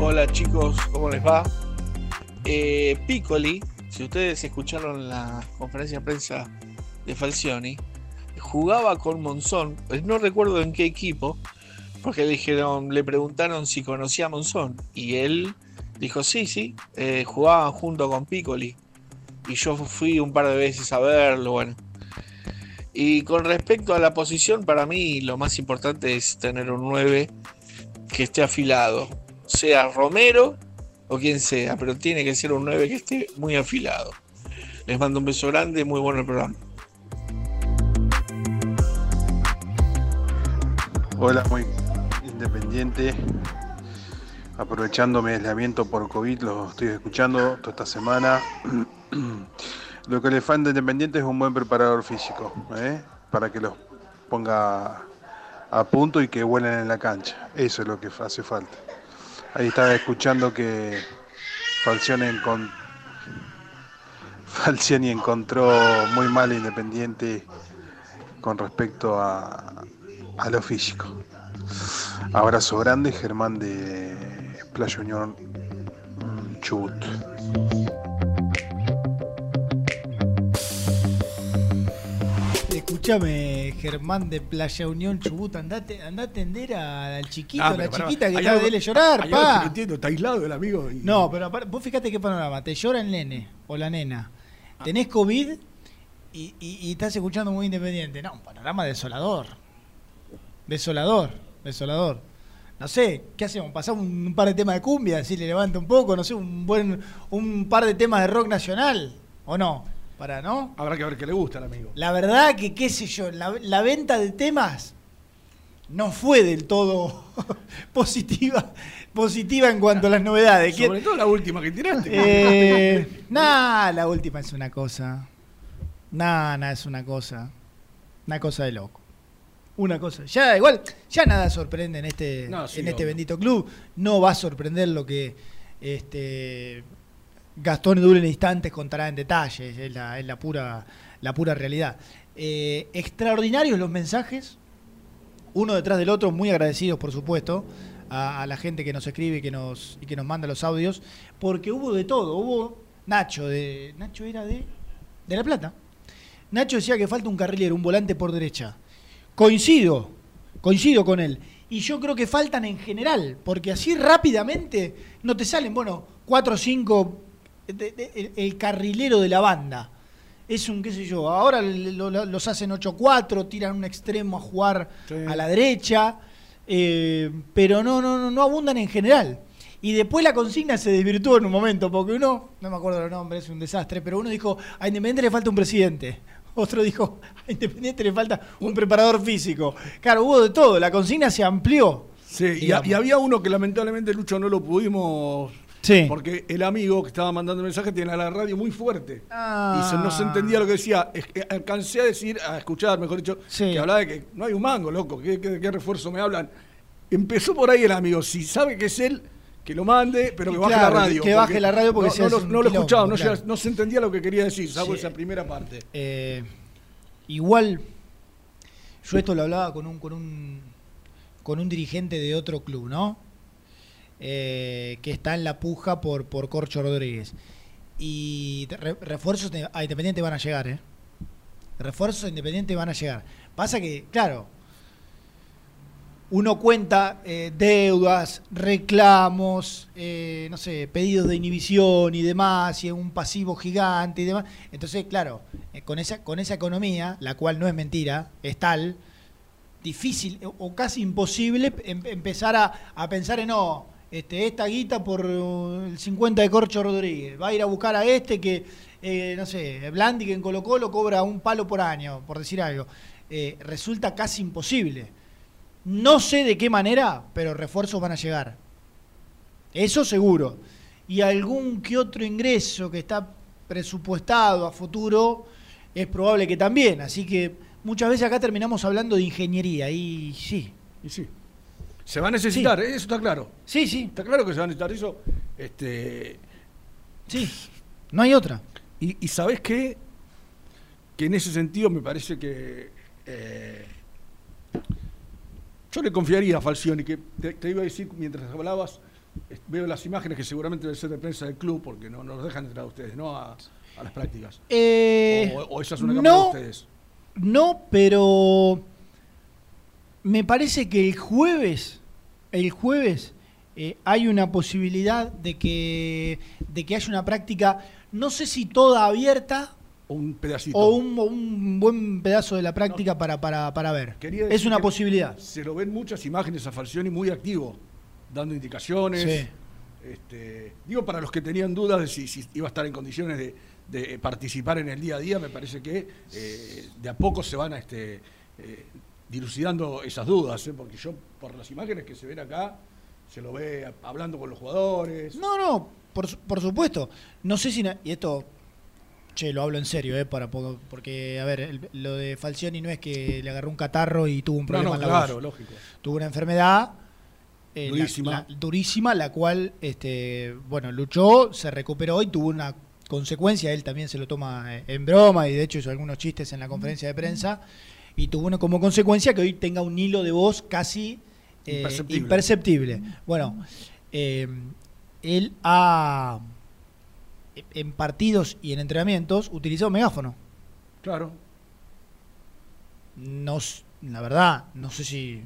Hola chicos, ¿cómo les va? Eh, Piccoli, si ustedes escucharon la conferencia de prensa de Falcioni, jugaba con Monzón, pues no recuerdo en qué equipo, porque le dijeron, le preguntaron si conocía a Monzón, y él dijo sí, sí, eh, jugaban junto con Piccoli, y yo fui un par de veces a verlo, bueno. Y con respecto a la posición, para mí lo más importante es tener un 9 que esté afilado, sea Romero o quien sea, pero tiene que ser un 9 que esté muy afilado. Les mando un beso grande, muy bueno el programa. Hola, muy independiente. Aprovechando mi aislamiento por COVID, lo estoy escuchando toda esta semana. Lo que le falta Independiente es un buen preparador físico, ¿eh? para que los ponga a punto y que vuelen en la cancha. Eso es lo que hace falta. Ahí estaba escuchando que Falcioni, encon- Falcioni encontró muy mal Independiente con respecto a, a lo físico. Abrazo grande, Germán de Playa Unión, Chubut. Escúchame, Germán de Playa Unión Chubut, andate, andá a atender al chiquito, Ah, a la chiquita que está algo- de llorar, hay algo que pa. no entiendo, está aislado el amigo. y- No, pero vos fíjate qué panorama. Te llora el nene o la nena. Tenés COVID y, y- y estás escuchando muy independiente. No, un panorama desolador. Desolador, desolador. No sé, ¿qué hacemos? ¿Pasamos un par de temas de cumbia? Si le levanta un poco, no sé, un buen un par de temas de rock nacional. ¿O no? Para, ¿no? Habrá que ver qué le gusta al amigo. La verdad que, qué sé yo, la, la venta de temas no fue del todo positiva, positiva en cuanto a las novedades. ¿Quién- Sobre todo la última que tiraste. eh, nah, la última es una cosa. Nah, nah, es una cosa. Una cosa de loco. Una cosa. Ya, igual, ya nada sorprende en este, No, sí, en este obvio. bendito club. No va a sorprender lo que este Gastón Edul en instantes contará en detalles. Es la, pura, la pura realidad. Eh, extraordinarios los mensajes uno detrás del otro, muy agradecidos por supuesto a, la gente que nos escribe y que nos, que nos manda los audios, porque hubo de todo, hubo Nacho, de Nacho era de, de La Plata. Nacho decía que falta un carrilero, un volante por derecha. Coincido, coincido con él. Y yo creo que faltan en general, porque así rápidamente no te salen, bueno, cuatro o cinco, de- de- el, el carrilero de la banda. Es un, qué sé yo, ahora lo- lo- los hacen 8-4, tiran un extremo a jugar a la derecha, eh, pero no, no, no, no abundan en general. Y después la consigna se desvirtuó en un momento, porque uno, no me acuerdo los nombres, es un desastre, pero uno dijo, a Independiente le falta un presidente. Otro dijo, a Independiente le falta un preparador físico. Claro, hubo de todo, la consigna se amplió. Sí, y, y había uno que lamentablemente, Lucho, no lo pudimos. Sí. Porque el amigo que estaba mandando mensajes tenía la radio muy fuerte. Ah. Y se, no se entendía lo que decía. Es que alcancé a decir, a escuchar, mejor dicho, que hablaba de que no hay un mango, loco. ¿Qué, qué, qué refuerzo me hablan? Empezó por ahí el amigo. Si sabe que es él, que lo mande, pero que baje claro, la radio. que baje la radio porque no, se no, no lo escuchaba, no, claro. no se entendía lo que quería decir, salvo Sí. esa primera parte. Eh, igual, yo esto lo hablaba con un, con un, con un dirigente de otro club, ¿no? Eh, que está en la puja por, por Corcho Rodríguez. Y refuerzos a Independiente van a llegar, ¿eh? Refuerzos a Independiente van a llegar. Pasa que, claro, uno cuenta eh, deudas, reclamos, eh, no sé, pedidos de inhibición y demás, y un pasivo gigante y demás. Entonces, claro, con, esa, con esa economía, la cual no es mentira, es tal, difícil o, casi imposible em- empezar a, a pensar en, no, este, esta guita por uh, el 50 de Corcho Rodríguez, va a ir a buscar a este que, eh, no sé, Blandi que en Colo Colo cobra un palo por año, por decir algo. Eh, resulta casi imposible. No sé de qué manera, pero refuerzos van a llegar. Eso seguro. Y algún que otro ingreso que está presupuestado a futuro es probable que también. Así que muchas veces acá terminamos hablando de ingeniería y sí. Y sí. Se va a necesitar, Sí. ¿eh? eso está claro. Sí, sí. Está claro que se va a necesitar eso. Este, Sí, no hay otra. Y, y sabes qué? Que en ese sentido me parece que eh, yo le confiaría a Falcioni, que te, te iba a decir mientras hablabas, veo las imágenes que seguramente deben ser de prensa del club, porque no, no los dejan entrar a ustedes, ¿no? A, a las prácticas. Eh, o, o esa es una no, de ustedes. No, pero me parece que el jueves, el jueves eh, hay una posibilidad de que, de que haya una práctica, no sé si toda abierta Un pedacito. o un, o un buen pedazo de la práctica para, para, para ver. Es una posibilidad. Se lo ven muchas imágenes a Falcioni muy activo, dando indicaciones. Sí. Este, digo, para los que tenían dudas de si, si iba a estar en condiciones de, de participar en el día a día, me parece que eh, de a poco se van a este, eh, dilucidando esas dudas, ¿eh? porque yo, por las imágenes que se ven acá, se lo ve hablando con los jugadores. No, no, por, por supuesto. No sé si... Y esto, che, lo hablo en serio, ¿eh? Para, porque, a ver, el- lo de Falcioni no es que le agarró un catarro y tuvo un No, problema no, en la claro, voz. lógico. Tuvo una enfermedad eh, la- Durísima. la- durísima, la cual, este, bueno, luchó, se recuperó y tuvo una consecuencia. Él también se lo toma eh, en broma y de hecho hizo algunos chistes en la conferencia de prensa. Y tuvo una, como consecuencia que hoy tenga un hilo de voz casi eh, Imperceptible. imperceptible. Bueno, eh, él ha, en partidos y en entrenamientos, utilizado megáfono. Claro. no, la verdad, no sé si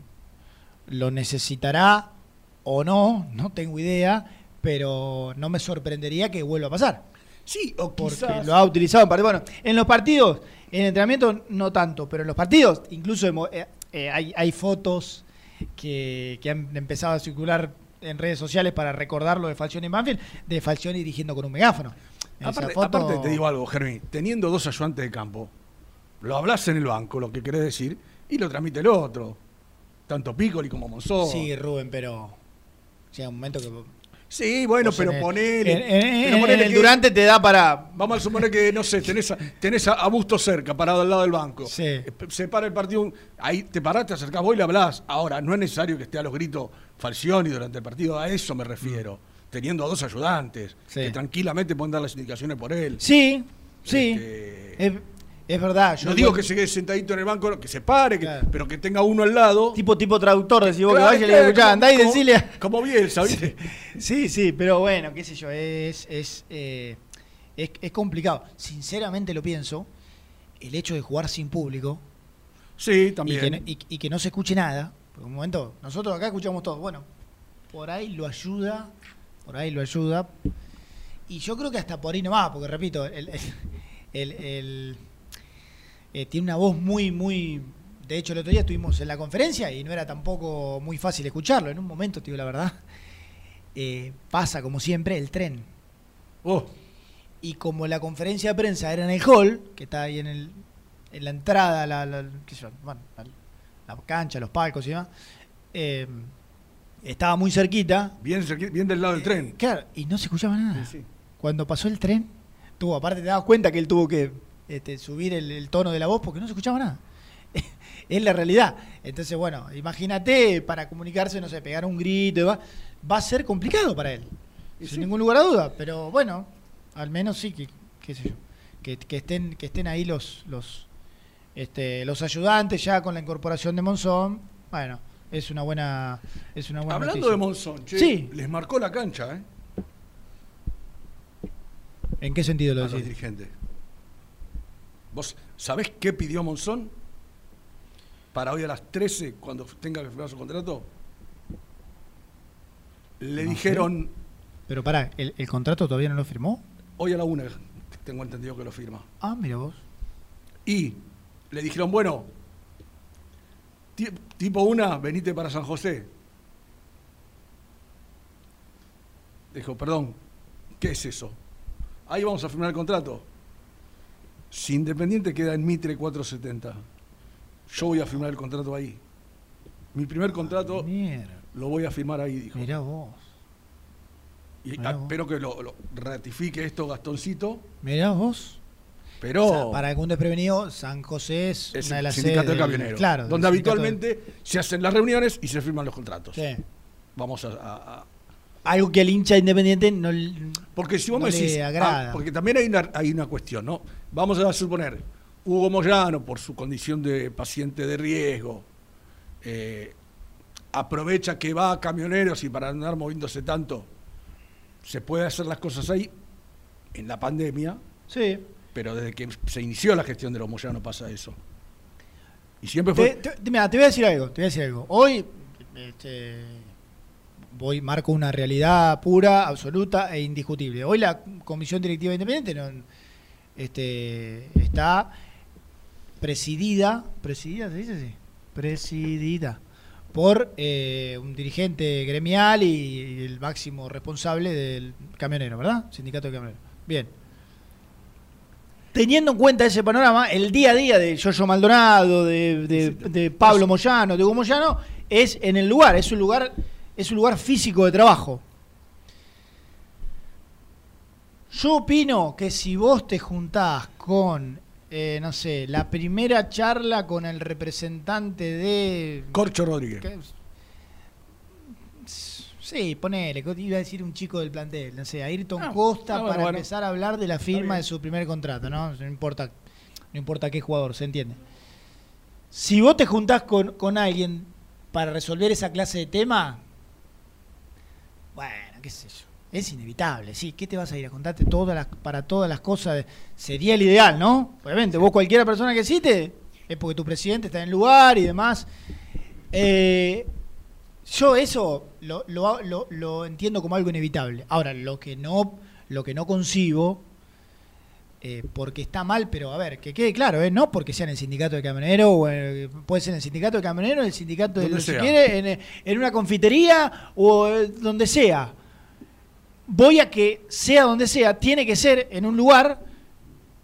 lo necesitará o no, no tengo idea, pero no me sorprendería que vuelva a pasar. Sí, o Porque quizás- lo ha utilizado en partidos. Bueno, en los partidos, en entrenamiento no tanto, pero en los partidos, incluso eh, eh, hay, hay fotos que, que han empezado a circular en redes sociales para recordarlo de Falcioni en Banfield, de Falcioni dirigiendo con un megáfono. Aparte, foto- aparte te digo algo, Germín, teniendo dos ayudantes de campo, lo hablas en el banco, lo que querés decir, y lo transmite el otro. Tanto Piccoli como Monzó. Sí, Rubén, pero llega un momento que. Sí, bueno, pero ponele. en- en- pero en ponele el que- durante te da para. Vamos a suponer que, no sé, tenés a, tenés a, Busto cerca, parado al lado del banco. Eh, Se para el partido, ahí te parás, te acercás vos y le hablás. Ahora, no es necesario que esté a los gritos Falcioni durante el partido, a eso me refiero. Teniendo a dos ayudantes, que tranquilamente pueden dar las indicaciones por él. Sí, sí. Este, Es, es verdad. yo no digo que se quede sentadito en el banco, que se pare, que- pero que tenga uno al lado. Tipo, tipo traductor, decís vos Claro, que vaya y le claro, escuchá, como- andá y decile. Como Bielsa, ¿viste? Sí, sí, pero bueno, qué sé yo, es, es, eh, es, es complicado. Sinceramente lo pienso, el hecho de jugar sin público. Sí, también. Y que, no, y- y que no se escuche nada. Por un momento, nosotros acá escuchamos todo. Bueno, por ahí lo ayuda, por ahí lo ayuda. Y yo creo que hasta por ahí no va, porque repito, el, el- el- el- eh, tiene una voz muy, muy. De hecho, el otro día estuvimos en la conferencia y no era tampoco muy fácil escucharlo. En un momento, digo la verdad, eh, pasa como siempre el tren. Oh. Y como la conferencia de prensa era en el hall, que está ahí en, el, en la entrada, la, la- qué sé yo, bueno, la, la cancha, los palcos y demás, eh, estaba muy cerquita. Bien, bien del lado del tren. Claro, y no se escuchaba nada. Cuando pasó el tren, tuvo, aparte te das cuenta que él tuvo que este, subir el, el tono de la voz porque no se escuchaba nada. es la realidad. Entonces, bueno, imagínate para comunicarse, no sé, pegar un grito, y va, va a ser complicado para él. sin ningún lugar a duda. Pero bueno, al menos sí que, qué sé yo, que, que estén, que estén ahí los, los, este, los ayudantes ya con la incorporación de Monzón. Bueno, es una buena, es una buena Hablando noticia. de Monzón, che, Sí. les marcó la cancha, ¿eh? ¿En qué sentido lo a los decís? dirigentes. ¿Vos sabés qué pidió Monzón para hoy a las 13 cuando tenga que firmar su contrato? Le No dijeron Pero pará, ¿el, el contrato todavía no lo firmó? hoy a la una, tengo entendido que lo firma. Ah, mira vos. Y le dijeron, bueno, ti- tipo una, venite para San José. Dijo, perdón, ¿qué es eso? Ahí vamos a firmar el contrato. Si Independiente queda en Mitre 470, yo voy a firmar el contrato ahí. Mi primer contrato lo voy a firmar ahí, dijo. Mirá vos. Y mirá ah, vos. espero que lo, lo ratifique esto Gastoncito. Mirá vos. Pero O sea, para algún desprevenido, San José es, es una de el las sindicato sedes del camionero. Claro. donde habitualmente se hacen las reuniones y se firman los contratos. Sí. Vamos a, a- a- Algo que al hincha independiente no, Porque si vos no me decís. le ah, agrada. porque también hay una, hay una cuestión, ¿no? Vamos a suponer, Hugo Moyano, por su condición de paciente de riesgo, eh, aprovecha que va a camioneros y para andar moviéndose tanto, se puede hacer las cosas ahí en la pandemia. Sí. Pero desde que se inició la gestión de los Moyano pasa eso. Y siempre Te, fue. te- mira, te voy a decir algo, te voy a decir algo. Hoy este, voy marco una realidad pura, absoluta e indiscutible. Hoy la comisión directiva independiente no, este, está presidida, presidida se dice así, presidida por eh, un dirigente gremial y el máximo responsable del camionero, ¿verdad? Sindicato de camioneros. Bien. Teniendo en cuenta ese panorama, el día a día de Giorgio Maldonado, de, de- de Pablo Moyano, de Hugo Moyano, es en el lugar, es un lugar, es un lugar físico de trabajo. Yo opino que si vos te juntás con, eh, no sé, la primera charla con el representante de... Corcho Rodríguez. que- Sí, ponele, iba a decir un chico del plantel, no sé, Ayrton Ah, Costa ah, bueno, para bueno. empezar a hablar de la firma de su primer contrato, ¿no? No importa, no importa qué jugador, se entiende. Si vos te juntás con, con alguien para resolver esa clase de tema, bueno, qué sé yo, es inevitable, sí, ¿qué te vas a ir a contarte todas las, para todas las cosas? Sería el ideal, ¿no? Obviamente, vos cualquiera persona que cite, es porque tu presidente está en el lugar y demás. Eh, yo eso lo, lo- lo- lo entiendo como algo inevitable. Ahora, lo que no, lo que no concibo, eh, porque está mal, pero a ver, que quede claro, ¿eh? no porque sea en el sindicato de camioneros, o eh, puede ser en el sindicato de camioneros, en el sindicato de Donde si sea. quiere, en, en una confitería o donde sea. Voy a que sea donde sea, tiene que ser en un lugar,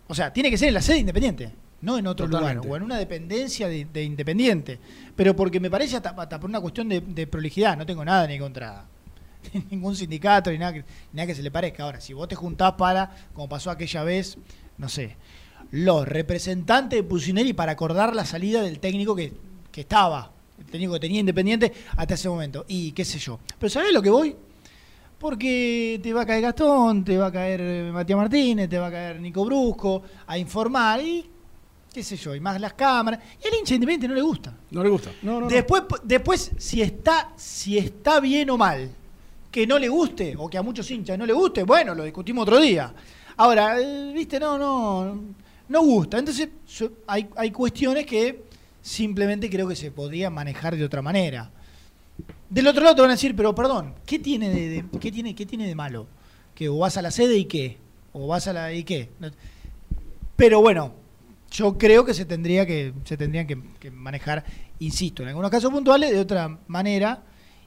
o sea, tiene que ser en la sede independiente, no en otro Totalmente. lugar, o en una dependencia de, de independiente. Pero porque me parece hasta, hasta por una cuestión de, de prolijidad, no tengo nada ni contra ningún sindicato ni nada, que, ni nada que se le parezca. Ahora, si vos te juntás para, como pasó aquella vez, no sé, los representantes de Pusineri para acordar la salida del técnico que, que estaba, el técnico que tenía Independiente hasta ese momento, y qué sé yo. Pero ¿sabés lo que voy? Porque te va a caer Gastón, te va a caer eh, Matías Martínez, te va a caer Nico Brusco a informar y qué sé yo, y más las cámaras. Y al hincha independiente no le gusta. No le gusta. No, no, no. Después, después si está, si está bien o mal, que no le guste, o que a muchos hinchas no le guste, bueno, lo discutimos otro día. Ahora, eh, viste, no, no, no gusta. Entonces, hay, hay cuestiones que simplemente creo que se podrían manejar de otra manera. Del otro lado te van a decir, pero perdón, ¿qué tiene de, de- qué tiene, qué tiene de malo? Que o vas a la sede y qué, o vas a la y qué. Pero bueno, yo creo que se tendría que se tendrían que, que manejar, insisto, en algunos casos puntuales de otra manera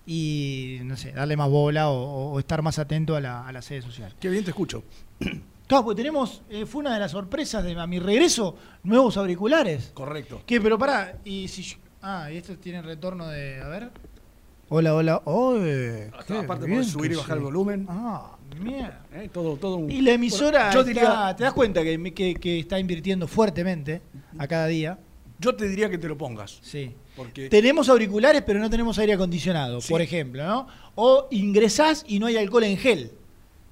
y no sé, darle más bola o, estar más atento a la, a la sede social. Qué bien te escucho. Claro, porque tenemos, eh, fue una de las sorpresas de a mi regreso, nuevos auriculares. Correcto. ¿Qué? Pero pará, y si yo- ah, y estos tienen retorno de, a ver. Hola, hola. Qué aparte podés subir y bajar sí. el volumen. Ah, mierda. Eh, todo, todo un- Y la emisora, Bueno, yo está- diría, te das cuenta que, que- que está invirtiendo fuertemente a cada día. yo te diría que te lo pongas. Sí. Porque Tenemos auriculares, pero no tenemos aire acondicionado, por ejemplo, ¿no? O ingresás y no hay alcohol en gel.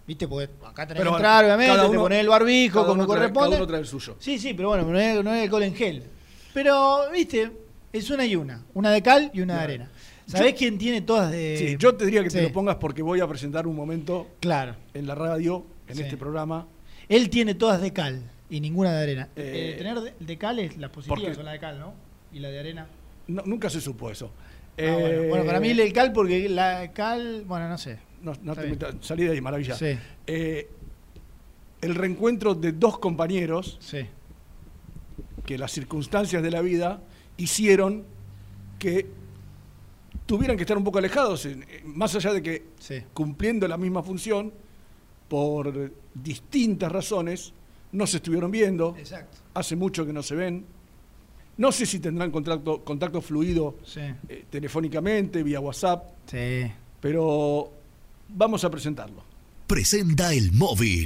¿Viste? Porque acá tenés Pero que entrar, obviamente, cada te uno- pones el barbijo como uno corresponde. cada uno trae el suyo. Sí, sí, pero bueno, no hay, no hay alcohol en gel. Pero, ¿viste? Es una y una. Una de cal y una de arena. ¿Sabés Yo- quién tiene todas de...? Sí, yo te diría que te Sí. lo pongas porque voy a presentar un momento Claro. en la radio, en Sí. este programa. Él tiene todas de cal y ninguna de arena. Eh, Eh, tener de, de cal es las positivas son las de cal, ¿no? Y la de arena. No, nunca se supo eso. Ah, bueno. Eh, Bueno, para mí el cal porque la cal, bueno, no sé. No, no te metas- salí de ahí, maravilla. Sí. El reencuentro de dos compañeros Sí. que las circunstancias de la vida hicieron que tuvieran que estar un poco alejados, en- más allá de que Sí. cumpliendo la misma función, por distintas razones, no se estuvieron viendo, Exacto. hace mucho que no se ven. No sé si tendrán contacto, contacto fluido Sí. eh, telefónicamente, vía WhatsApp, Sí. pero vamos a presentarlo. Presenta el móvil.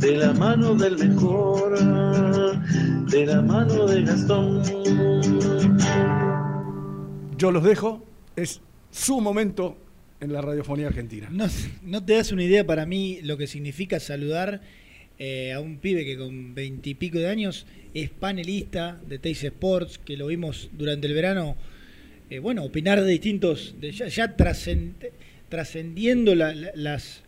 de la mano del mejor, de la mano de Gastón. Yo los dejo, es su momento en la radiofonía argentina. No, no te das una idea para mí lo que significa saludar eh, a un pibe que con veintipico de años es panelista de Teis Sports, que lo vimos durante el verano, eh, bueno, opinar de distintos, de ya, ya trascend- trascendiendo la- la- las,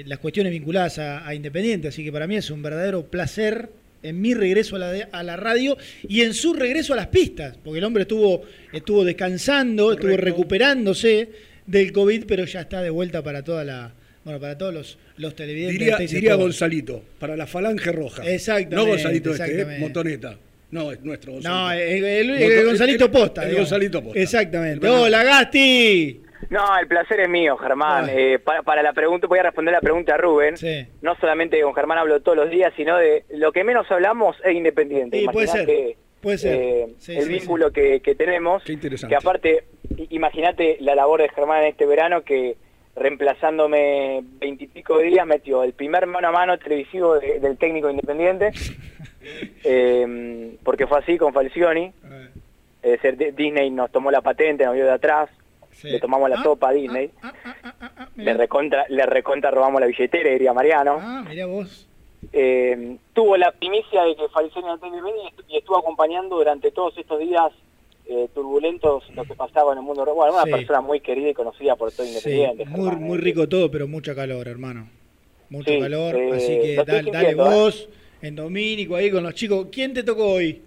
eh, las cuestiones vinculadas a, a Independiente. Así que para mí es un verdadero placer en mi regreso a la, de- a la radio y en su regreso a las pistas, porque el hombre estuvo, estuvo descansando, estuvo recuperándose del COVID, pero ya está de vuelta para toda la, bueno, para todos los, los televidentes. Diría, de. Gonzalito, para la falange roja. Exactamente, No Gonzalito este, eh, motoneta. No, es nuestro Gonzalito. No, el, el- el Moto- Gonzalito Posta. El. Gonzalito Posta. Exactamente. Hola, Gasti. No, el placer es mío, Germán. Eh, para, para la pregunta, voy a responder la pregunta a Rubén. No solamente con Germán hablo todos los días, sino de lo que menos hablamos es independiente. Sí, puede ser, puede ser. eh, Sí, el vínculo Que, que tenemos. interesante. Que aparte, imagínate la labor de Germán en este verano que reemplazándome veintipico días metió el primer mano a mano televisivo de- del técnico independiente. eh, porque fue así con Falcioni. Es decir, Di- Disney nos tomó la patente, nos vio de atrás, le tomamos la sopa a Disney, le recontra, le recontra robamos la billetera, diría Mariano. Ah, mirá vos. Eh, tuvo la primicia de que falleció en el Hotel Bienvenido y estuvo acompañando durante todos estos días eh, turbulentos lo que pasaba en el mundo. Bueno, una Sí. persona muy querida y conocida por todo Sí, Independiente. muy, Germán, muy eh. rico todo, pero mucha calor, hermano. Mucho Sí, calor, eh, así que dale, dale ¿eh? vos en Domínico ahí con los chicos. ¿Quién te tocó hoy?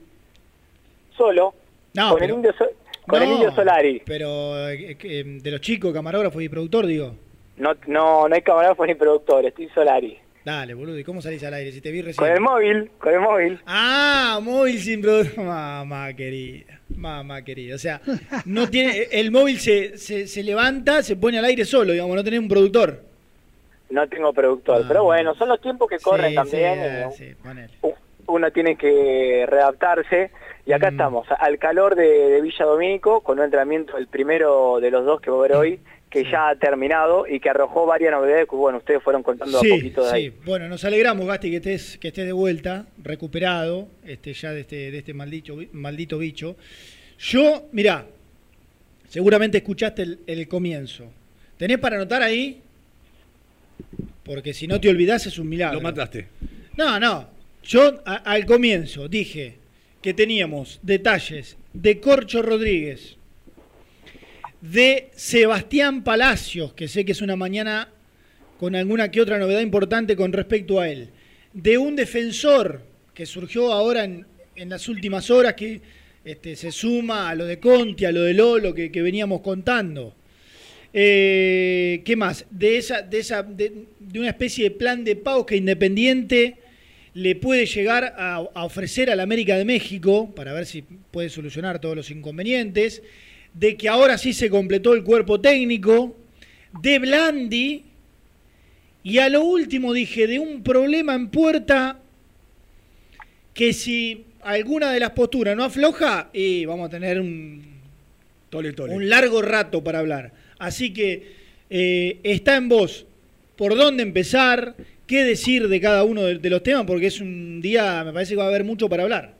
Solo, No, con, pero- el, indio con el No, Indio Solari. Pero eh, que, de los chicos, camarógrafo y productor, digo. No, no, no hay camarógrafo ni productor, estoy Solari. Dale, boludo, ¿y cómo salís al aire? Si te vi recién. Con el móvil, con el móvil. Ah, móvil sin productor. Mamá querida, mamá querida. O sea, no tiene, el móvil se, se, se levanta, se pone al aire solo, digamos, no tenés un productor. No tengo productor, pero bueno, son los tiempos que corren Ah. Sí, también. sí, eh, sí, uno tiene que readaptarse y Mm. acá estamos, al calor de, de Villa Domínico, con un entrenamiento, el primero de los dos que va a ver hoy, que ya ha terminado y que arrojó varias novedades que bueno, ustedes fueron contando Sí, a poquito de sí. ahí. Bueno, nos alegramos, Gasti, que estés, que estés de vuelta, recuperado, este, ya de este, de este maldito, maldito bicho. Yo, mirá, seguramente escuchaste el, el comienzo. ¿Tenés para anotar ahí? Porque si no te olvidás es un milagro. Lo mataste. No, no. Yo a- al comienzo dije que teníamos detalles de Corcho Rodríguez, de Sebastián Palacios, que sé que es una mañana con alguna que otra novedad importante con respecto a él, de un defensor que surgió ahora en, en las últimas horas que este, se suma a lo de Conti, a lo de Lolo que, veníamos contando. Eh, ¿Qué más? De, esa, de, esa, de, una especie de plan de pagos que Independiente le puede llegar a, a ofrecer a la América de México para ver si puede solucionar todos los inconvenientes. De que ahora sí se completó el cuerpo técnico. De Blandi. Y a lo último dije de un problema en puerta que si alguna de las posturas no afloja, y vamos a tener un, Tole, tole. un largo rato para hablar. Así que eh, está en vos por dónde empezar, qué decir de cada uno de, de los temas, porque es un día, me parece que va a haber mucho para hablar.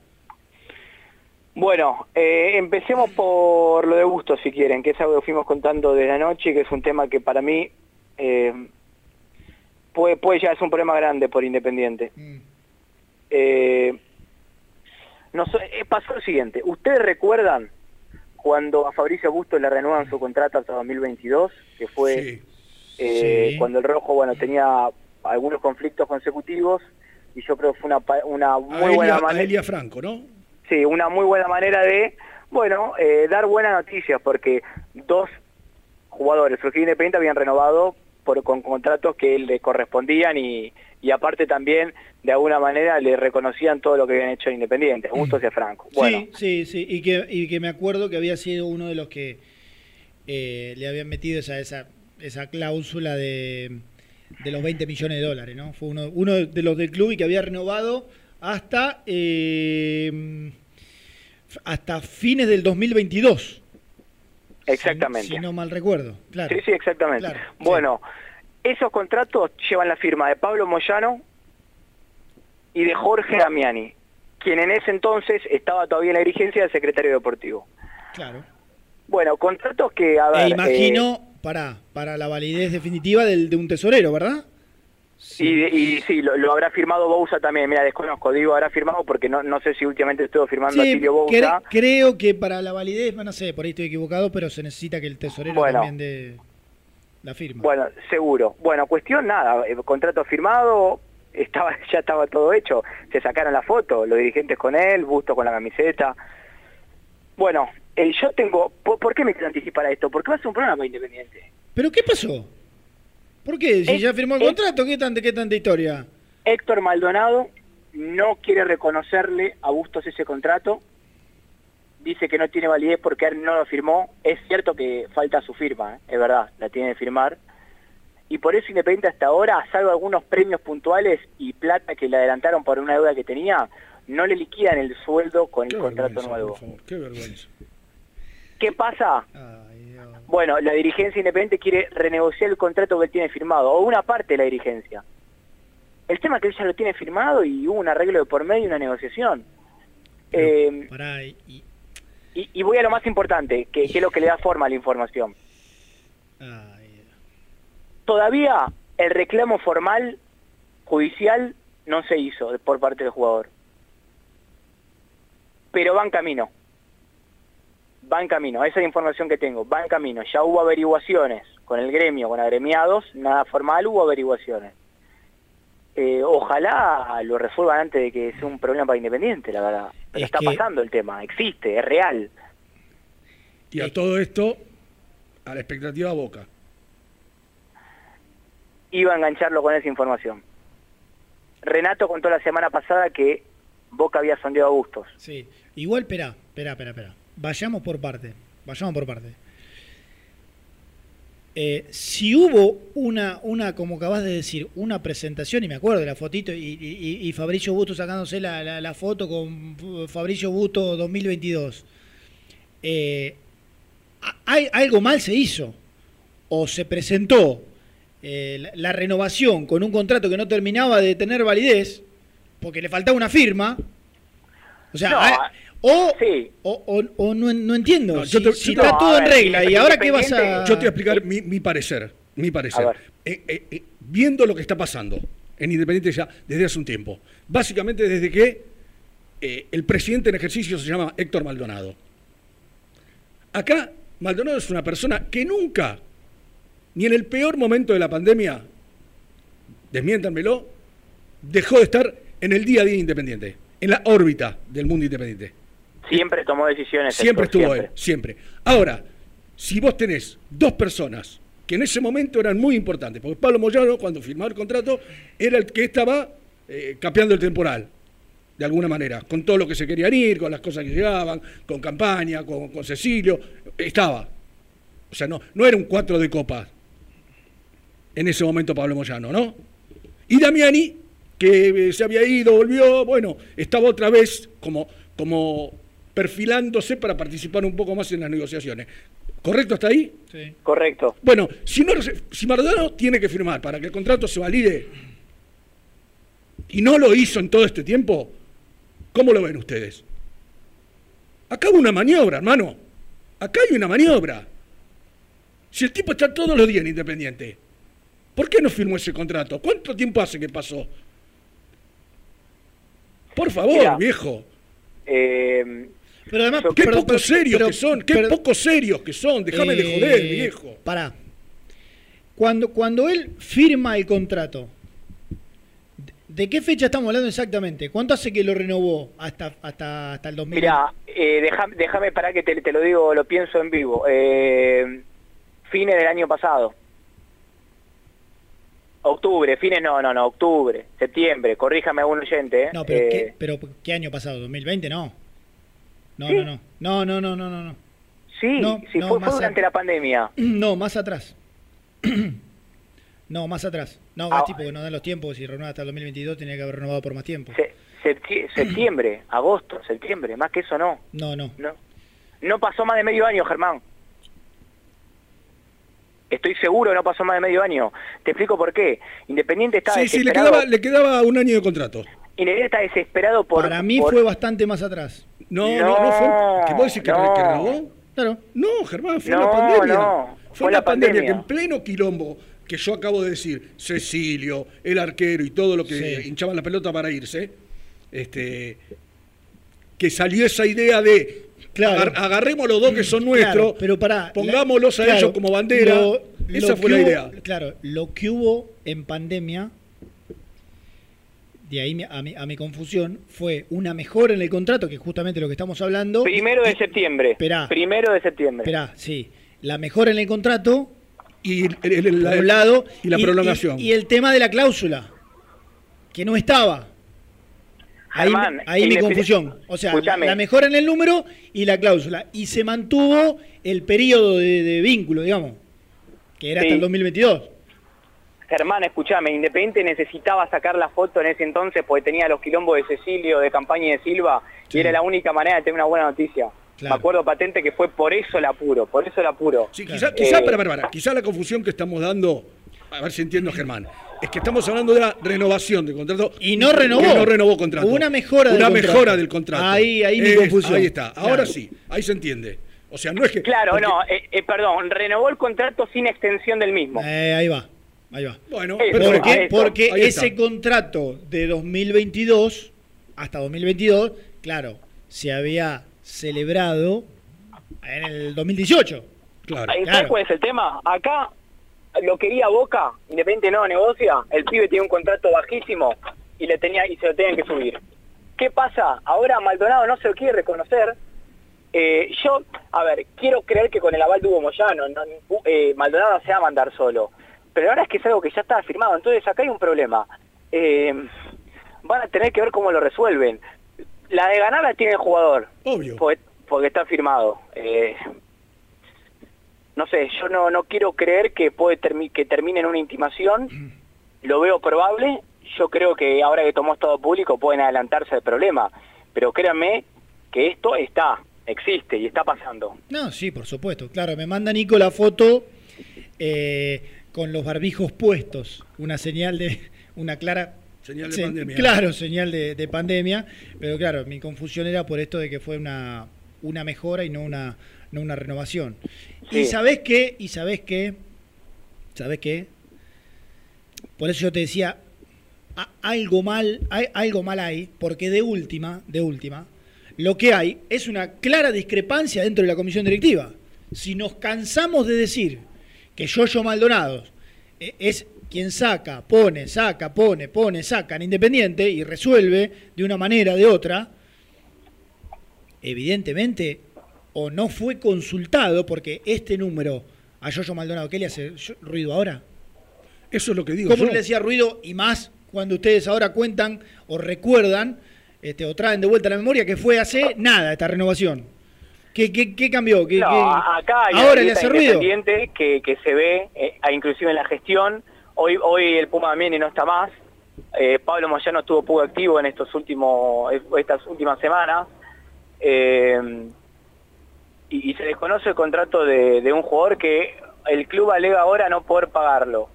Bueno, eh, empecemos por lo de Gusto, si quieren, que es algo que fuimos contando de la noche, que es un tema que para mí eh, puede, puede ya es un problema grande por Independiente. Eh, no sé, eh, pasó lo siguiente, ¿ustedes recuerdan cuando a Fabricio Busto le renuevan su contrato hasta 2022? Que fue eh, Sí. cuando el Rojo, bueno, tenía algunos conflictos consecutivos y yo creo que fue una, una muy buena manera... Franco, ¿no? Sí, una muy buena manera de, bueno, eh, dar buenas noticias, porque dos jugadores, Surgir Independiente, habían renovado por, con contratos que le correspondían y, y aparte también, de alguna manera, le reconocían todo lo que habían hecho en Independiente, Bustos y Franco. Bueno, Sí, sí, sí, y que, y que me acuerdo que había sido uno de los que eh, le habían metido esa, esa, esa cláusula de, de los 20 millones de dólares, ¿no? Fue uno, uno de los del club y que había renovado hasta, eh, hasta fines del 2022. exactamente. Si no mal recuerdo, claro. Sí, sí, exactamente. Claro, bueno, esos contratos llevan la firma de Pablo Moyano y de Jorge Damiani, quien en ese entonces estaba todavía en la dirigencia del secretario deportivo. Claro. Bueno, contratos que, a ver... E imagino, eh, para, para la validez definitiva del, de un tesorero, ¿verdad? Y, y sí, lo, lo habrá firmado Bouza también. Mira, desconozco, digo habrá firmado porque no, no sé si últimamente estuvo firmando a Sí, Tilio cre- Bouza. creo que para la validez, no sé, por ahí estoy equivocado, pero se necesita que el tesorero Bueno. también dé la firma. Bueno, seguro. Bueno, cuestión nada, eh, contrato firmado, estaba ya estaba todo hecho. Se sacaron la foto, los dirigentes con él, Busto con la camiseta. Bueno, eh, yo tengo... ¿por, por qué me quiero anticipar a esto? Porque va a ser un programa independiente. ¿Pero qué pasó? ¿Por qué? Si ya firmó el contrato, ¿qué tanta, qué tanta historia? Héctor Maldonado no quiere reconocerle a Bustos ese contrato. Dice que no tiene validez porque él no lo firmó. Es cierto que falta su firma, ¿eh? es verdad, la tiene que firmar. Y por eso Independiente hasta ahora, salvo algunos premios puntuales y plata que le adelantaron por una deuda que tenía, no le liquidan el sueldo con el contrato nuevo. qué vergüenza. ¿Qué pasa? Bueno, la dirigencia independiente quiere renegociar el contrato que él tiene firmado, o una parte de la dirigencia. El tema es que él ya lo tiene firmado y hubo un arreglo de por medio y una negociación. Eh, Pará, y- y Y, y voy a lo más importante, que, que es lo que le da forma a la información. Todavía el reclamo formal judicial no se hizo por parte del jugador. Pero va en camino. Va en camino. Esa es la información que tengo. Va en camino. Ya hubo averiguaciones con el gremio, con agremiados. Nada formal, hubo averiguaciones. Eh, ojalá lo resuelvan antes de que sea un problema para Independiente, la verdad. Pero Es está que- pasando el tema. Existe, es real. Y a todo esto, a la expectativa Boca. Iba a engancharlo con esa información. Renato contó la semana pasada que Boca había sondeado a Bustos. Sí. Igual, espera, espera, espera, espera. Vayamos por parte. Vayamos por parte. Eh, si hubo una, una, como acabas de decir, una presentación, y me acuerdo de la fotito, y, y- y Fabricio Busto sacándose la, la- la foto con Fabricio Busto 2022, eh, hay- algo mal se hizo. O se presentó eh, la, la renovación con un contrato que no terminaba de tener validez, porque le faltaba una firma. O sea, No, hay- o, o, o- o no, no entiendo. No, yo te- si está todo en regla, y ahora qué vas a. Yo te voy a explicar mi, mi parecer. Mi parecer. Eh, eh, eh, viendo lo que está pasando en Independiente ya desde hace un tiempo. Básicamente desde que eh, el presidente en ejercicio se llama Héctor Maldonado. Acá, Maldonado es una persona que nunca, ni en el peor momento de la pandemia, desmiéntanmelo, dejó de estar en el día a día independiente, en la órbita del mundo independiente. Siempre tomó decisiones. Siempre Héctor, estuvo siempre. él, siempre. Ahora, si vos tenés dos personas que en ese momento eran muy importantes, porque Pablo Moyano, cuando firmó el contrato, era el que estaba eh, capeando el temporal, de alguna manera, con todo lo que se querían ir, con las cosas que llegaban, con campaña, con, con Cecilio, estaba. O sea, no, no era un cuatro de copa en ese momento Pablo Moyano, ¿no? Y Damiani, que eh, se había ido, volvió, bueno, estaba otra vez como, como perfilándose para participar un poco más en las negociaciones. ¿Correcto hasta ahí? Sí. Correcto. Bueno, si, no, si Maradona tiene que firmar para que el contrato se valide y no lo hizo en todo este tiempo, ¿cómo lo ven ustedes? Acá hubo una maniobra, hermano. Acá hay una maniobra. Si el tipo está todos los días en Independiente, ¿por qué no firmó ese contrato? ¿Cuánto tiempo hace que pasó? Por favor, Mira, viejo. Eh, Pero además, Qué pero- poco pero- serios pero- que son, qué pero- poco serios que son. Déjame de Eh, joder, viejo. Pará. Cuando, cuando él firma el contrato, ¿de- ¿de qué fecha estamos hablando exactamente? ¿Cuánto hace que lo renovó hasta, hasta, hasta el 2000? Mira, eh, déjame, déjame para que te, te lo digo, lo pienso en vivo. Eh, fines del año pasado. Octubre, fines no, no, no, octubre, septiembre, corríjame algún oyente. ¿eh? No, pero, Eh, ¿qué, pero ¿qué año pasado? ¿2020? No. No, Sí. no, no. No, no, no, no, no. no. Sí, No, sí, no, fue, fue durante a- la pandemia. No, más atrás. No, más atrás. No, Ah. Porque no dan los tiempos. Si renueva hasta el 2022, tenía que haber renovado por más tiempo. Se- septi- septiembre, agosto, septiembre, más que eso no. No, no. No, no pasó más de medio año, Germán. Estoy seguro que no pasó más de medio año. Te explico por qué. Independiente está Sí, sí, le desesperado. quedaba, le quedaba un año de contrato. Independiente está desesperado por... Para mí por- fue bastante más atrás. No, no, no, fue. ¿Que vos decís que, no. que renovó? Claro. No, Germán, fue No, la pandemia. no, fue, fue la la pandemia, pandemia. que en pleno quilombo que yo acabo de decir, Cecilio, el arquero y todo lo que Sí. hinchaban la pelota para irse, este, que salió esa idea de Claro. agar- agarremos los dos que son Claro, nuestros, pero pará, pongámoslos a claro, ellos como bandera. lo- esa lo fue la hubo- idea. Claro, lo que hubo en pandemia, de ahí a mi, a mi confusión, fue una mejora en el contrato, que es justamente lo que estamos hablando. Primero de septiembre. Esperá. Primero de septiembre. Esperá, sí. La mejora en el contrato, Y, el- el- la, lado, y la prolongación. Y, el tema de la cláusula, que no estaba. Ahí, Germán, ahí mi confusión. O sea, la, la mejora en el número y la cláusula. Y se mantuvo el periodo de, de vínculo, digamos, que era hasta el 2022. Germán, escúchame, Independiente necesitaba sacar la foto en ese entonces porque tenía los quilombos de Cecilio, de Campaña y de Silva, y era la única manera de tener una buena noticia. Claro. Me acuerdo patente que fue por eso el apuro, por eso el apuro. Sí, quizá, quizá, Eh, para, para, para, quizá la confusión que estamos dando, a ver si entiendo, Germán. Es que estamos hablando de la renovación del contrato. Y no renovó. Que no renovó contrato. Una mejora del Una contrato. mejora del contrato. Ahí- ahí mi Es- confusión. Ahí está. Ahora Claro. sí, ahí se entiende. O sea, no es que. Claro, porque- no, eh, eh, perdón, renovó el contrato sin extensión del mismo. Eh, ahí va, ahí va. Bueno, Eso, ¿Por qué? Porque Ahí está. ese contrato de 2022 hasta 2022, claro, se había celebrado en el 2018. Claro. ¿Sabes Claro. cuál es el tema? Acá lo quería Boca, Independiente no negocia, el pibe tiene un contrato bajísimo y le tenía y se lo tenían que subir. ¿Qué pasa? Ahora Maldonado no se lo quiere reconocer. Eh, yo, a ver, quiero creer que con el aval de Hugo Moyano, no, eh, Maldonado se va a mandar solo. Pero ahora es que es algo que ya está firmado, entonces acá hay un problema. Eh, van a tener que ver cómo lo resuelven. La de ganar la tiene el jugador. Obvio. Porque, porque está firmado. Eh, no sé, yo no, no quiero creer que puede termi- que termine en una intimación. Lo veo probable. Yo creo que ahora que tomó estado público pueden adelantarse al problema. Pero créanme que esto está, existe y está pasando. No, sí, por supuesto. Claro, me manda Nico la foto eh, con los barbijos puestos. Una señal de. Una clara. Señal de se- pandemia. Claro, señal de, de pandemia. Pero claro, mi confusión era por esto de que fue una, una mejora y no una, no una renovación. Sí. Y sabés qué, y sabés qué, sabés qué. Por eso yo te decía, a- algo mal, hay, algo mal hay, porque de última, de última, lo que hay es una clara discrepancia dentro de la comisión directiva. Si nos cansamos de decir que Yoyo Maldonado eh, es quien saca, pone, saca, pone, pone, saca en Independiente y resuelve de una manera o de otra, evidentemente o no fue consultado porque este número a Yoyo Maldonado, ¿qué le hace ruido ahora? Eso es lo que digo. ¿Cómo yo. le hacía ruido y más cuando ustedes ahora cuentan o recuerdan este, o traen de vuelta la memoria que fue hace nada esta renovación? ¿Qué, qué, qué cambió? ¿Qué, No, acá hay ahora le hace ruido? que, que se ve, eh, inclusive en la gestión. Hoy hoy el Puma Mieni no está más. Eh, Pablo Moyano estuvo poco activo en estos últimos estas últimas semanas. Eh, y, y se desconoce el contrato de, de un jugador que el club alega ahora no poder pagarlo.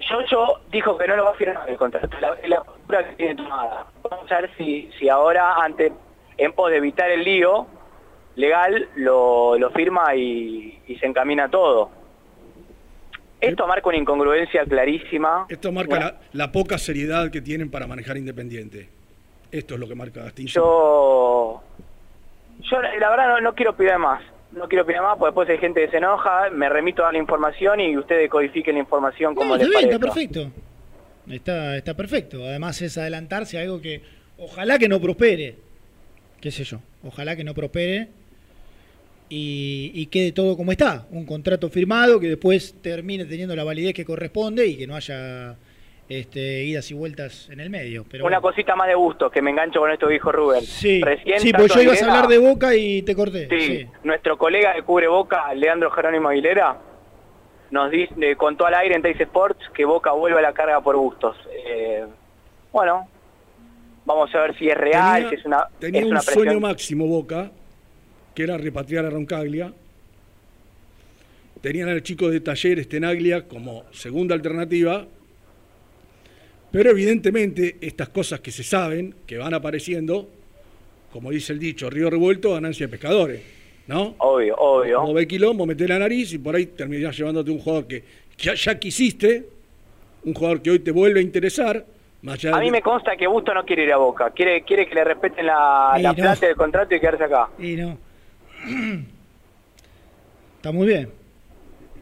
Yoyo dijo que no lo va a firmar el contrato, la, la postura que tiene tomada. Vamos a ver si, si ahora, ante, en pos de evitar el lío legal, lo, lo firma y, y se encamina todo. Esto marca una incongruencia clarísima. Esto marca la, la poca seriedad que tienen para manejar Independiente. Esto es lo que marca Gastillo. Yo, yo la verdad no, no quiero opinar más. No quiero opinar más porque después hay gente que se enoja, me remito a la información y ustedes codifiquen la información como No, les está bien, está perfecto. Está, está perfecto. Además es adelantarse a algo que ojalá que no prospere. Qué sé yo. Ojalá que no prospere y, y quede todo como está. Un contrato firmado que después termine teniendo la validez que corresponde y que no haya este, idas y vueltas en el medio. Pero Una bueno. cosita más de gusto, que me engancho con esto que dijo Rubén. Sí, Recién sí, pues yo ibas a hablar de Boca y te corté. Sí, Sí. nuestro colega de Cubre Boca, Leandro Jerónimo Aguilera, nos dice, eh, contó al aire en Teis Sports que Boca vuelve a la carga por gustos. Eh, bueno, vamos a ver si es real, Tenía- si es una, Tenía es un sueño máximo Boca, que era repatriar a Roncaglia. Tenían al chico de Talleres Tenaglia como segunda alternativa. Pero evidentemente estas cosas que se saben, que van apareciendo, como dice el dicho, río revuelto, ganancia de pescadores. ¿No? Obvio, obvio. Como ve quilombo, meté la nariz y por ahí terminás llevándote un jugador que ya, ya quisiste, un jugador que hoy te vuelve a interesar. A mí me consta que Busto no quiere ir a Boca, quiere quiere que le respeten la, la no. plata del contrato y quedarse acá. Y no. Está muy bien.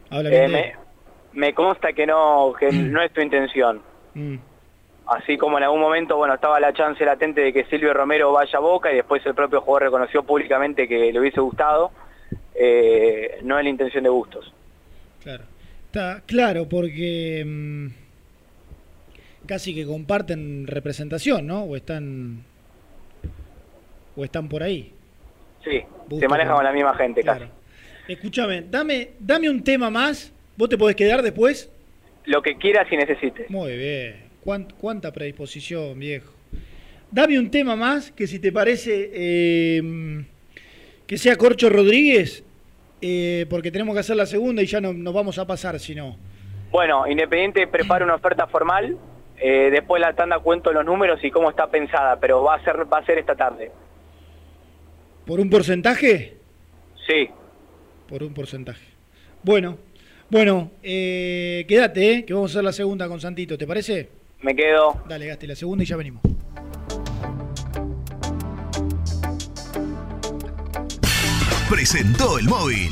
Habla Eh, bien me, me consta que no que no es tu intención. Mm. Así como en algún momento, bueno, estaba la chance latente de que Silvio Romero vaya a Boca y después el propio jugador reconoció públicamente que le hubiese gustado, eh, no es la intención de Bustos. Claro. Está claro, porque mm, casi que comparten representación, ¿no? O están o están por ahí. Sí, se maneja con- con la misma gente Claro. Escúchame, dame, dame un tema más. ¿Vos te podés quedar después? casi. Lo que quieras y necesites. Muy bien. ¿Cuán- ¿Cuánta predisposición, viejo? Dame un tema más que si te parece eh, que sea Corcho Rodríguez, eh, porque tenemos que hacer la segunda y ya no, nos vamos a pasar, si no. Bueno, Independiente prepara una oferta formal, eh, después la tanda cuento los números y cómo está pensada, pero va a ser va a ser esta tarde. ¿Por un porcentaje? Sí. Por un porcentaje. Bueno, bueno, eh, quédate, eh, que vamos a hacer la segunda con Santito, ¿te parece? Me quedo. Dale, Gasti, la segunda y ya venimos. Presentó el móvil.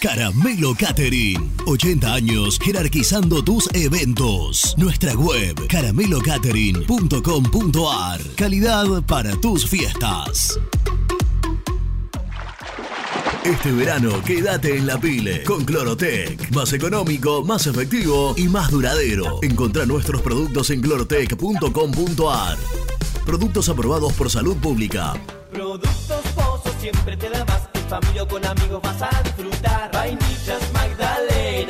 Caramelo Catering. 80 años jerarquizando tus eventos. Nuestra web caramelocatering.com.ar. Calidad para tus fiestas. Este verano quédate en la pile con Clorotec. Más económico, más efectivo y más duradero. Encontrá nuestros productos en clorotec.com.ar. Productos aprobados por salud pública. Familia o con amigos vas a disfrutar. Vainillas, magdalenas,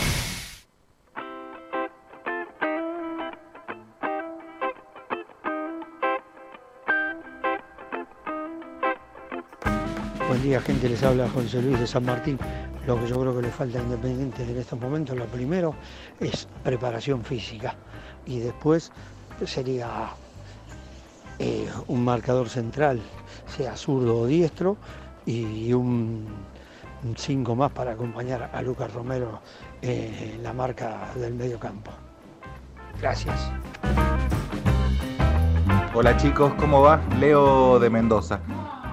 Buen día, gente. Les habla José Luis de San Martín. Lo que yo creo que le falta a Independiente en estos momentos, lo primero es preparación física. Y después sería eh, un marcador central, sea zurdo o diestro, y un 5 más para acompañar a Lucas Romero en la marca del medio campo. Gracias. Hola chicos, ¿cómo va? Leo de Mendoza.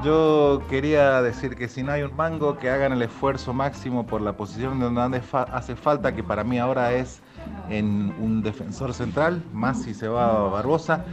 Yo quería decir que si no hay un mango, que hagan el esfuerzo máximo por la posición donde hace falta, que para mí ahora es en un defensor central, más si se va a Barbosa.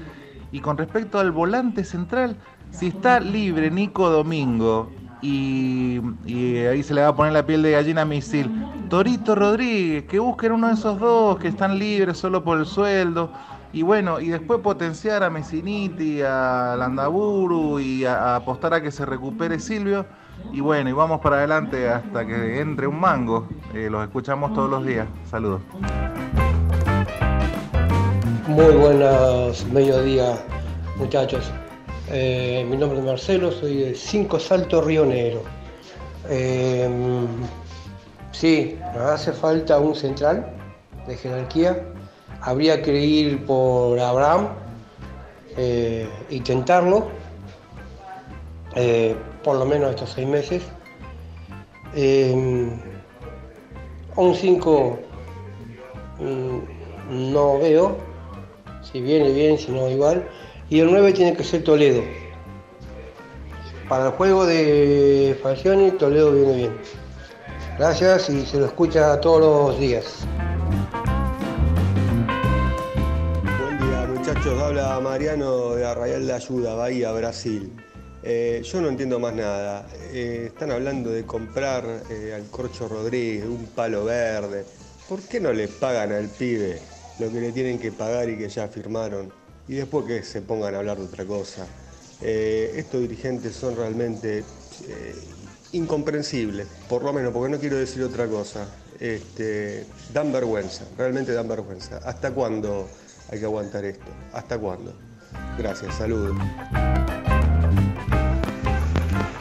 Y con respecto al volante central, si está libre Nico Domingo y, y ahí se le va a poner la piel de gallina Misil, Torito Rodríguez, que busquen uno de esos dos que están libres solo por el sueldo. Y bueno, y después potenciar a Messiniti, a Landaburu y apostar a que se recupere Silvio. Y bueno, y vamos para adelante hasta que entre un mango. Eh, los escuchamos todos los días. Saludos. Muy buenos mediodía, muchachos. Eh, mi nombre es Marcelo, soy de Cinco Salto Río Negro. Eh, sí, nos hace falta un central de jerarquía. Habría que ir por Abraham eh, y tentarlo, eh, por lo menos estos seis meses. Eh, un 5 no veo, si viene bien, si no igual. Y el 9 tiene que ser Toledo. Para el juego de Falcioni, Toledo viene bien. Gracias y se lo escucha todos los días. Habla Mariano de Arraial de Ayuda, Bahía, Brasil. Eh, yo no entiendo más nada. Eh, están hablando de comprar eh, al Corcho Rodríguez un palo verde. ¿Por qué no le pagan al pibe lo que le tienen que pagar y que ya firmaron? Y después que se pongan a hablar de otra cosa. Estos dirigentes son realmente incomprensibles, por lo menos, porque no quiero decir otra cosa. Este, dan vergüenza, realmente dan vergüenza. ¿Hasta cuándo hay que aguantar esto? ¿Hasta cuándo? Gracias, saludos.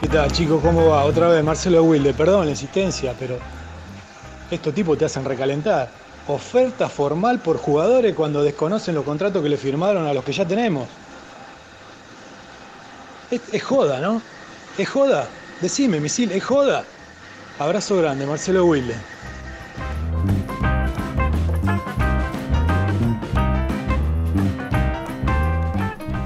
¿Qué tal, chicos? ¿Cómo va? Otra vez Marcelo Wilde. Perdón la insistencia, pero estos tipos te hacen recalentar. Oferta formal por jugadores cuando desconocen los contratos que le firmaron a los que ya tenemos. Es, es joda, ¿no? Es joda. Decime, misil, es joda. Abrazo grande, Marcelo Wilde.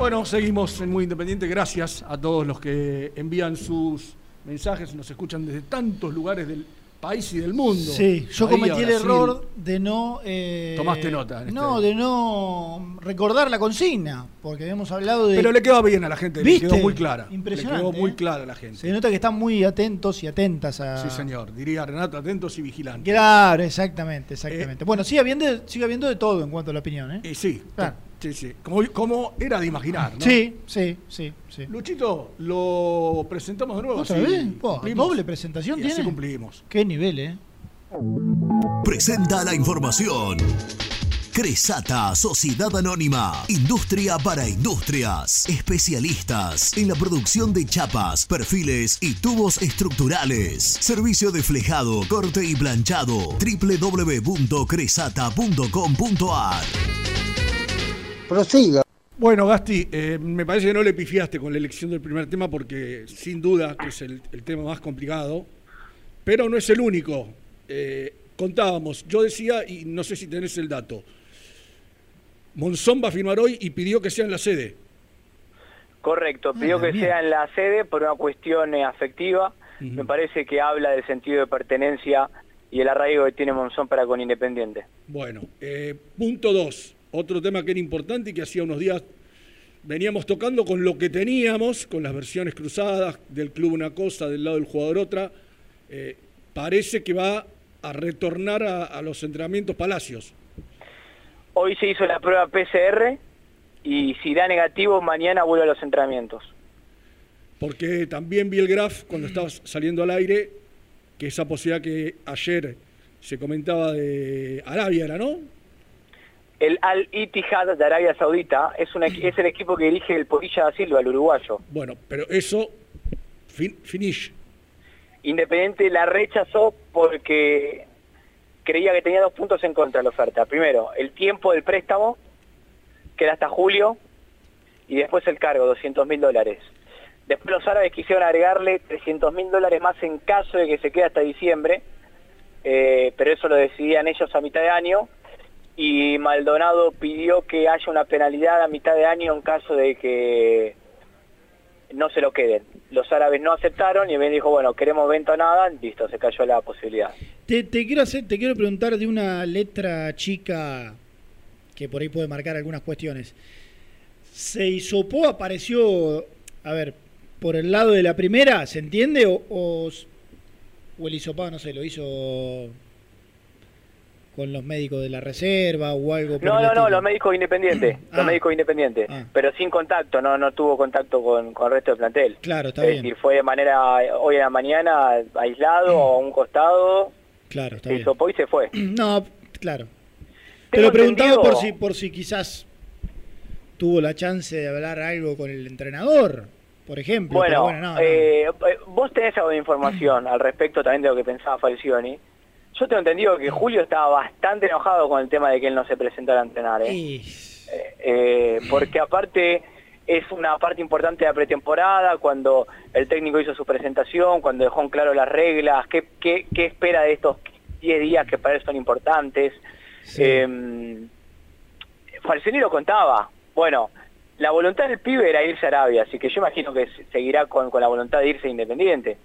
Bueno, seguimos en Muy Independiente. Gracias a todos los que envían sus mensajes, nos escuchan desde tantos lugares del país y del mundo. Sí, yo Bahía, cometí el Brasil. error de no. eh, Tomaste nota No, este- de no recordar la consigna, porque habíamos hablado de. Pero le quedó bien a la gente, le ¿Viste? quedó muy clara. Impresionante. Le quedó muy ¿eh? clara a la gente. Se nota que están muy atentos y atentas a. Sí, señor. Diría Renato, atentos y vigilantes. Claro, exactamente, exactamente. bueno, sigue habiendo, sigue habiendo de todo en cuanto a la opinión, ¿eh? Y sí, Claro. Sí, sí. Como, como era de imaginar, ¿no? Sí, sí, sí, sí. Luchito, lo presentamos de nuevo. ¿Otra así vez? Po, cumplimos. ¿Doble presentación Y así tiene? cumplimos. Qué nivel, ¿eh? Presenta la información. Cresata, Sociedad Anónima, Industria para Industrias, especialistas en la producción de chapas, perfiles y tubos estructurales. Servicio de flejado, corte y planchado. www.cresata.com.ar Prosiga. Bueno, Gasti, eh, me parece que no le pifiaste con la elección del primer tema porque sin duda que es el, el tema más complicado, pero no es el único. Eh, contábamos, yo decía, y no sé si tenés el dato, Monzón va a firmar hoy y pidió que sea en la sede. Correcto, pidió que sea en la sede por una cuestión eh, afectiva. Me parece que habla del sentido de pertenencia y el arraigo que tiene Monzón para con Independiente. Bueno, eh, punto dos, otro tema que era importante y que hacía unos días veníamos tocando con lo que teníamos, con las versiones cruzadas, del club una cosa, del lado del jugador otra. Eh, parece que va a retornar a, a los entrenamientos Palacios. Hoy se hizo la prueba PCR y si da negativo, mañana vuelve a los entrenamientos. Porque también vi el graph cuando estabas saliendo al aire, que esa posibilidad que ayer se comentaba de Arabia, ¿era no? El Al Ittihad de Arabia Saudita es, una, es el equipo que dirige el Porilla da Silva, el uruguayo. Bueno, pero eso, fin, finish. Independiente la rechazó porque creía que tenía dos puntos en contra de la oferta. Primero, el tiempo del préstamo, que era hasta julio, y después el cargo, 200 mil dólares. Después los árabes quisieron agregarle 300 mil dólares más en caso de que se quede hasta diciembre, eh, pero eso lo decidían ellos a mitad de año, y Maldonado pidió que haya una penalidad a mitad de año en caso de que no se lo queden. Los árabes no aceptaron y Ben dijo, bueno, queremos venta o nada, listo, se cayó la posibilidad. Te, quiero hacer, te quiero preguntar de una letra chica que por ahí puede marcar algunas cuestiones. ¿Se hisopó, apareció, a ver, por el lado de la primera, ¿se entiende? ¿O, o, o el hisopado, no sé, lo hizo con los médicos de la reserva o algo? por No, el no, no, los médicos independientes, los Ah. médicos independientes, pero sin contacto, no no tuvo contacto con, con el resto del plantel. Claro, está es bien. decir, fue de manera, hoy a la mañana, aislado, a un costado, Claro, está se bien. hisopó y se fue. No, claro. Te lo preguntaba entendido- por si, por si quizás tuvo la chance de hablar algo con el entrenador, por ejemplo. Bueno, bueno, no, no. eh, eh, vos tenés algo de información al respecto también de lo que pensaba Falcioni. Yo tengo entendido que Julio estaba bastante enojado con el tema de que él no se presentara a entrenar. ¿eh? Y- Eh, eh, porque aparte es una parte importante de la pretemporada, cuando el técnico hizo su presentación, cuando dejó en claro las reglas, qué, qué, qué espera de estos 10 días que para él son importantes. Eh, Falcioni lo contaba. Bueno, la voluntad del pibe era irse a Arabia, así que yo imagino que se- seguirá con, con la voluntad de irse Independiente.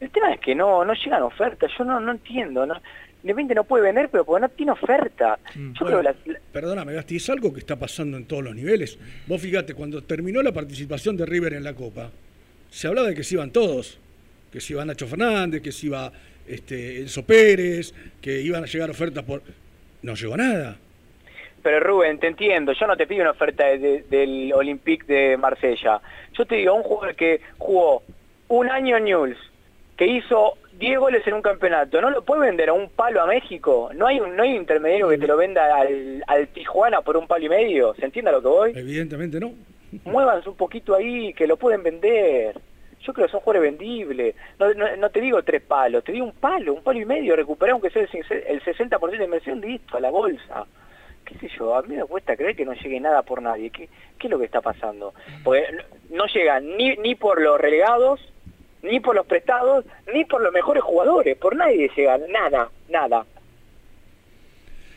El tema es que no no llegan ofertas, yo no no entiendo. No, Independiente no puede vender, pero porque no tiene oferta. Yo creo que la- la- Perdóname, Gasti, es algo que está pasando en todos los niveles. Vos fíjate, cuando terminó la participación de River en la Copa, se hablaba de que se iban todos, que se iba Nacho Fernández, que se iba este, Enzo Pérez, que iban a llegar ofertas por... No llegó nada. Pero Rubén, te entiendo, yo no te pido una oferta de- de- del Olympique de Marsella. Yo te digo, un jugador que jugó un año en Newell's, que hizo 10 goles en un campeonato, ¿no lo puede vender a un palo a México? ¿No hay un, no hay un intermediario que te lo venda al, al Tijuana por un palo y medio? ¿Se entiende a lo que voy? Evidentemente no. Muévanse un poquito ahí, que lo pueden vender. Yo creo que son jugadores vendibles. No, no, no te digo tres palos, te digo un palo, un palo y medio, recuperar aunque sea el 60% de inversión, listo, a la bolsa. qué sé yo, a mí me cuesta creer que no llegue nada por nadie. ¿Qué, qué es lo que está pasando? Porque no, no llegan ni, ni por los relegados, ni por los prestados, ni por los mejores jugadores. Por nadie llegan, nada, nada.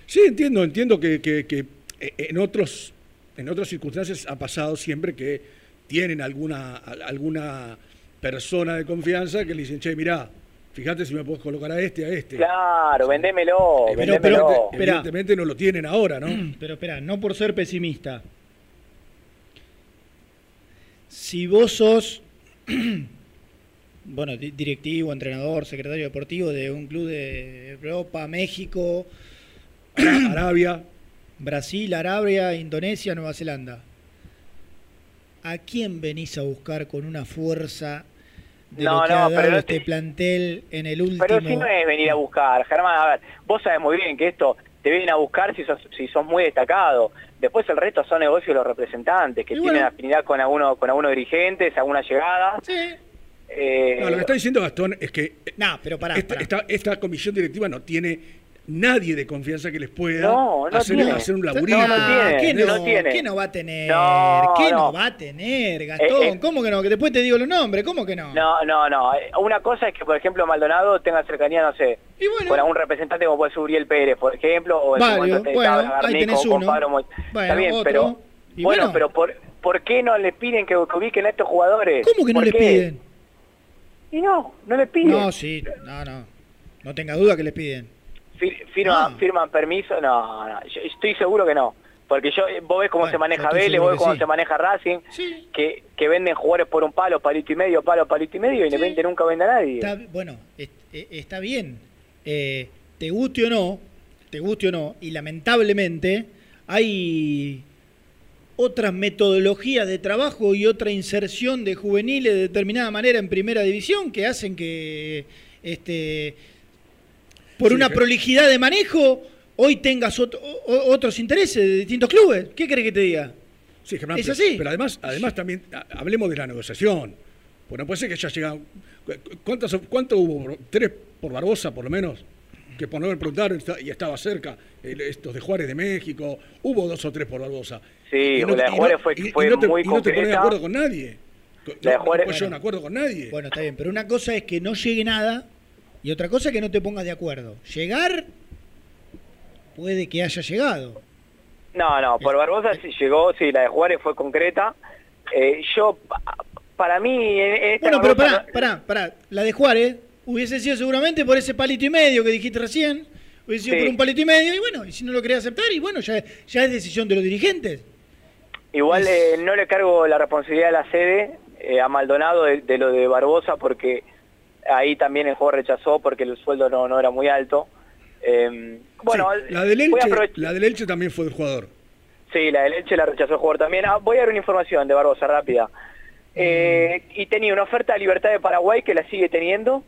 Sí, entiendo, entiendo que, que- que, eh, en otros en otras circunstancias ha pasado siempre que tienen alguna al- alguna persona de confianza que le dicen, che, mirá, fíjate si me puedes colocar a este, a este. Claro, vendémelo, Evidentemente, vendémelo. evidentemente no lo tienen ahora, ¿no? Pero espera, no por ser pesimista. Si vos sos, bueno, di- directivo, entrenador, secretario deportivo de un club de Europa, México, Arabia, Brasil, Arabia, Indonesia, Nueva Zelanda, ¿a quién venís a buscar con una fuerza de No, lo que no, ha dado este te- plantel en el último? Pero si no es venir a buscar, Germán, a ver, vos sabés muy bien que esto te vienen a buscar si sos, si sos muy destacado. Después el resto son negocios de los representantes, que tienen afinidad con algunos con algunos dirigentes, alguna llegada. Eh, No, lo que está diciendo Gastón es que no, pero pará, esta, pará. esta- esta comisión directiva no tiene nadie de confianza que les pueda No, no hacer, tiene. hacer un laburito. no. ¿Qué no, no tiene. ¿Qué no va a tener? No, ¿Qué no, no. va a tener, Gastón? Eh, eh. ¿Cómo que no? Que después te digo los nombres, ¿cómo que no? No, no, no. Eh, Una cosa es que, por ejemplo, Maldonado tenga cercanía, no sé, con algún representante como puede ser Uriel Pérez, por ejemplo, o en su Varios, momento te- bueno, estaba ahí Garnico tenés uno. Pablo Mo- Bueno, Está bien, otro. pero... Y bueno, bueno. pero por, ¿por qué no le piden que, que ubiquen a estos jugadores? ¿Cómo que no ¿Por le qué? piden? Y no, no le piden. No, sí, no, no. No tenga duda que les piden. Fir- firma, firman permiso, no, no, yo estoy seguro que no. Porque yo, vos ves cómo Bueno, se maneja Vélez, vos ves cómo sí. se maneja Racing, que, que venden jugadores por un palo, palito y medio, palo, palito y medio, y Independiente nunca vende a nadie. Está, bueno, eh, está bien. Eh, te guste o no, te guste o no, y lamentablemente hay otras metodologías de trabajo y otra inserción de juveniles de determinada manera en primera división que hacen que este por Sí, una que- prolijidad de manejo hoy tengas ot- o- o- otros intereses de distintos clubes. ¿Qué crees que te diga? Sí, Germán, Es pero- así. Pero además, además también ha- hablemos de la negociación. Pues no puede ser que ya llegan. ¿Cuántas, ¿Cuánto hubo? ¿Tres por Barbosa, por lo menos? Que por no está- y estaba cerca. estos de Juárez de México. Hubo dos o tres por Barbosa. Sí, Y la de Juárez fue- y- y fue no te, muy y no te pones de acuerdo con nadie. La de No- no Juárez- a un acuerdo con nadie. Bueno, está bien, pero una cosa es que no llegue nada y otra cosa es que no te pongas de acuerdo. Llegar puede que haya llegado. No, no, por Barbosa sí llegó, sí, la de Juárez fue concreta. Eh, yo, pa- para mí, esta Bueno, pero pará, pará, pará. La de Juárez hubiese sido seguramente por ese palito y medio que dijiste recién. Hubiese sido Sí. por un palito y medio y bueno, y si no lo querés aceptar y bueno, ya, ya es decisión de los dirigentes. Igual eh, no le cargo la responsabilidad de la sede eh, a Maldonado de, de lo de Barbosa porque ahí también el juego rechazó porque el sueldo no, no era muy alto. Eh, bueno, Sí, la, del a Elche, la del Elche también fue del jugador. Sí, la de Leche la rechazó el jugador también. Ah, voy a dar una información de Barbosa rápida. Eh, y tenía una oferta de Libertad de Paraguay que la sigue teniendo,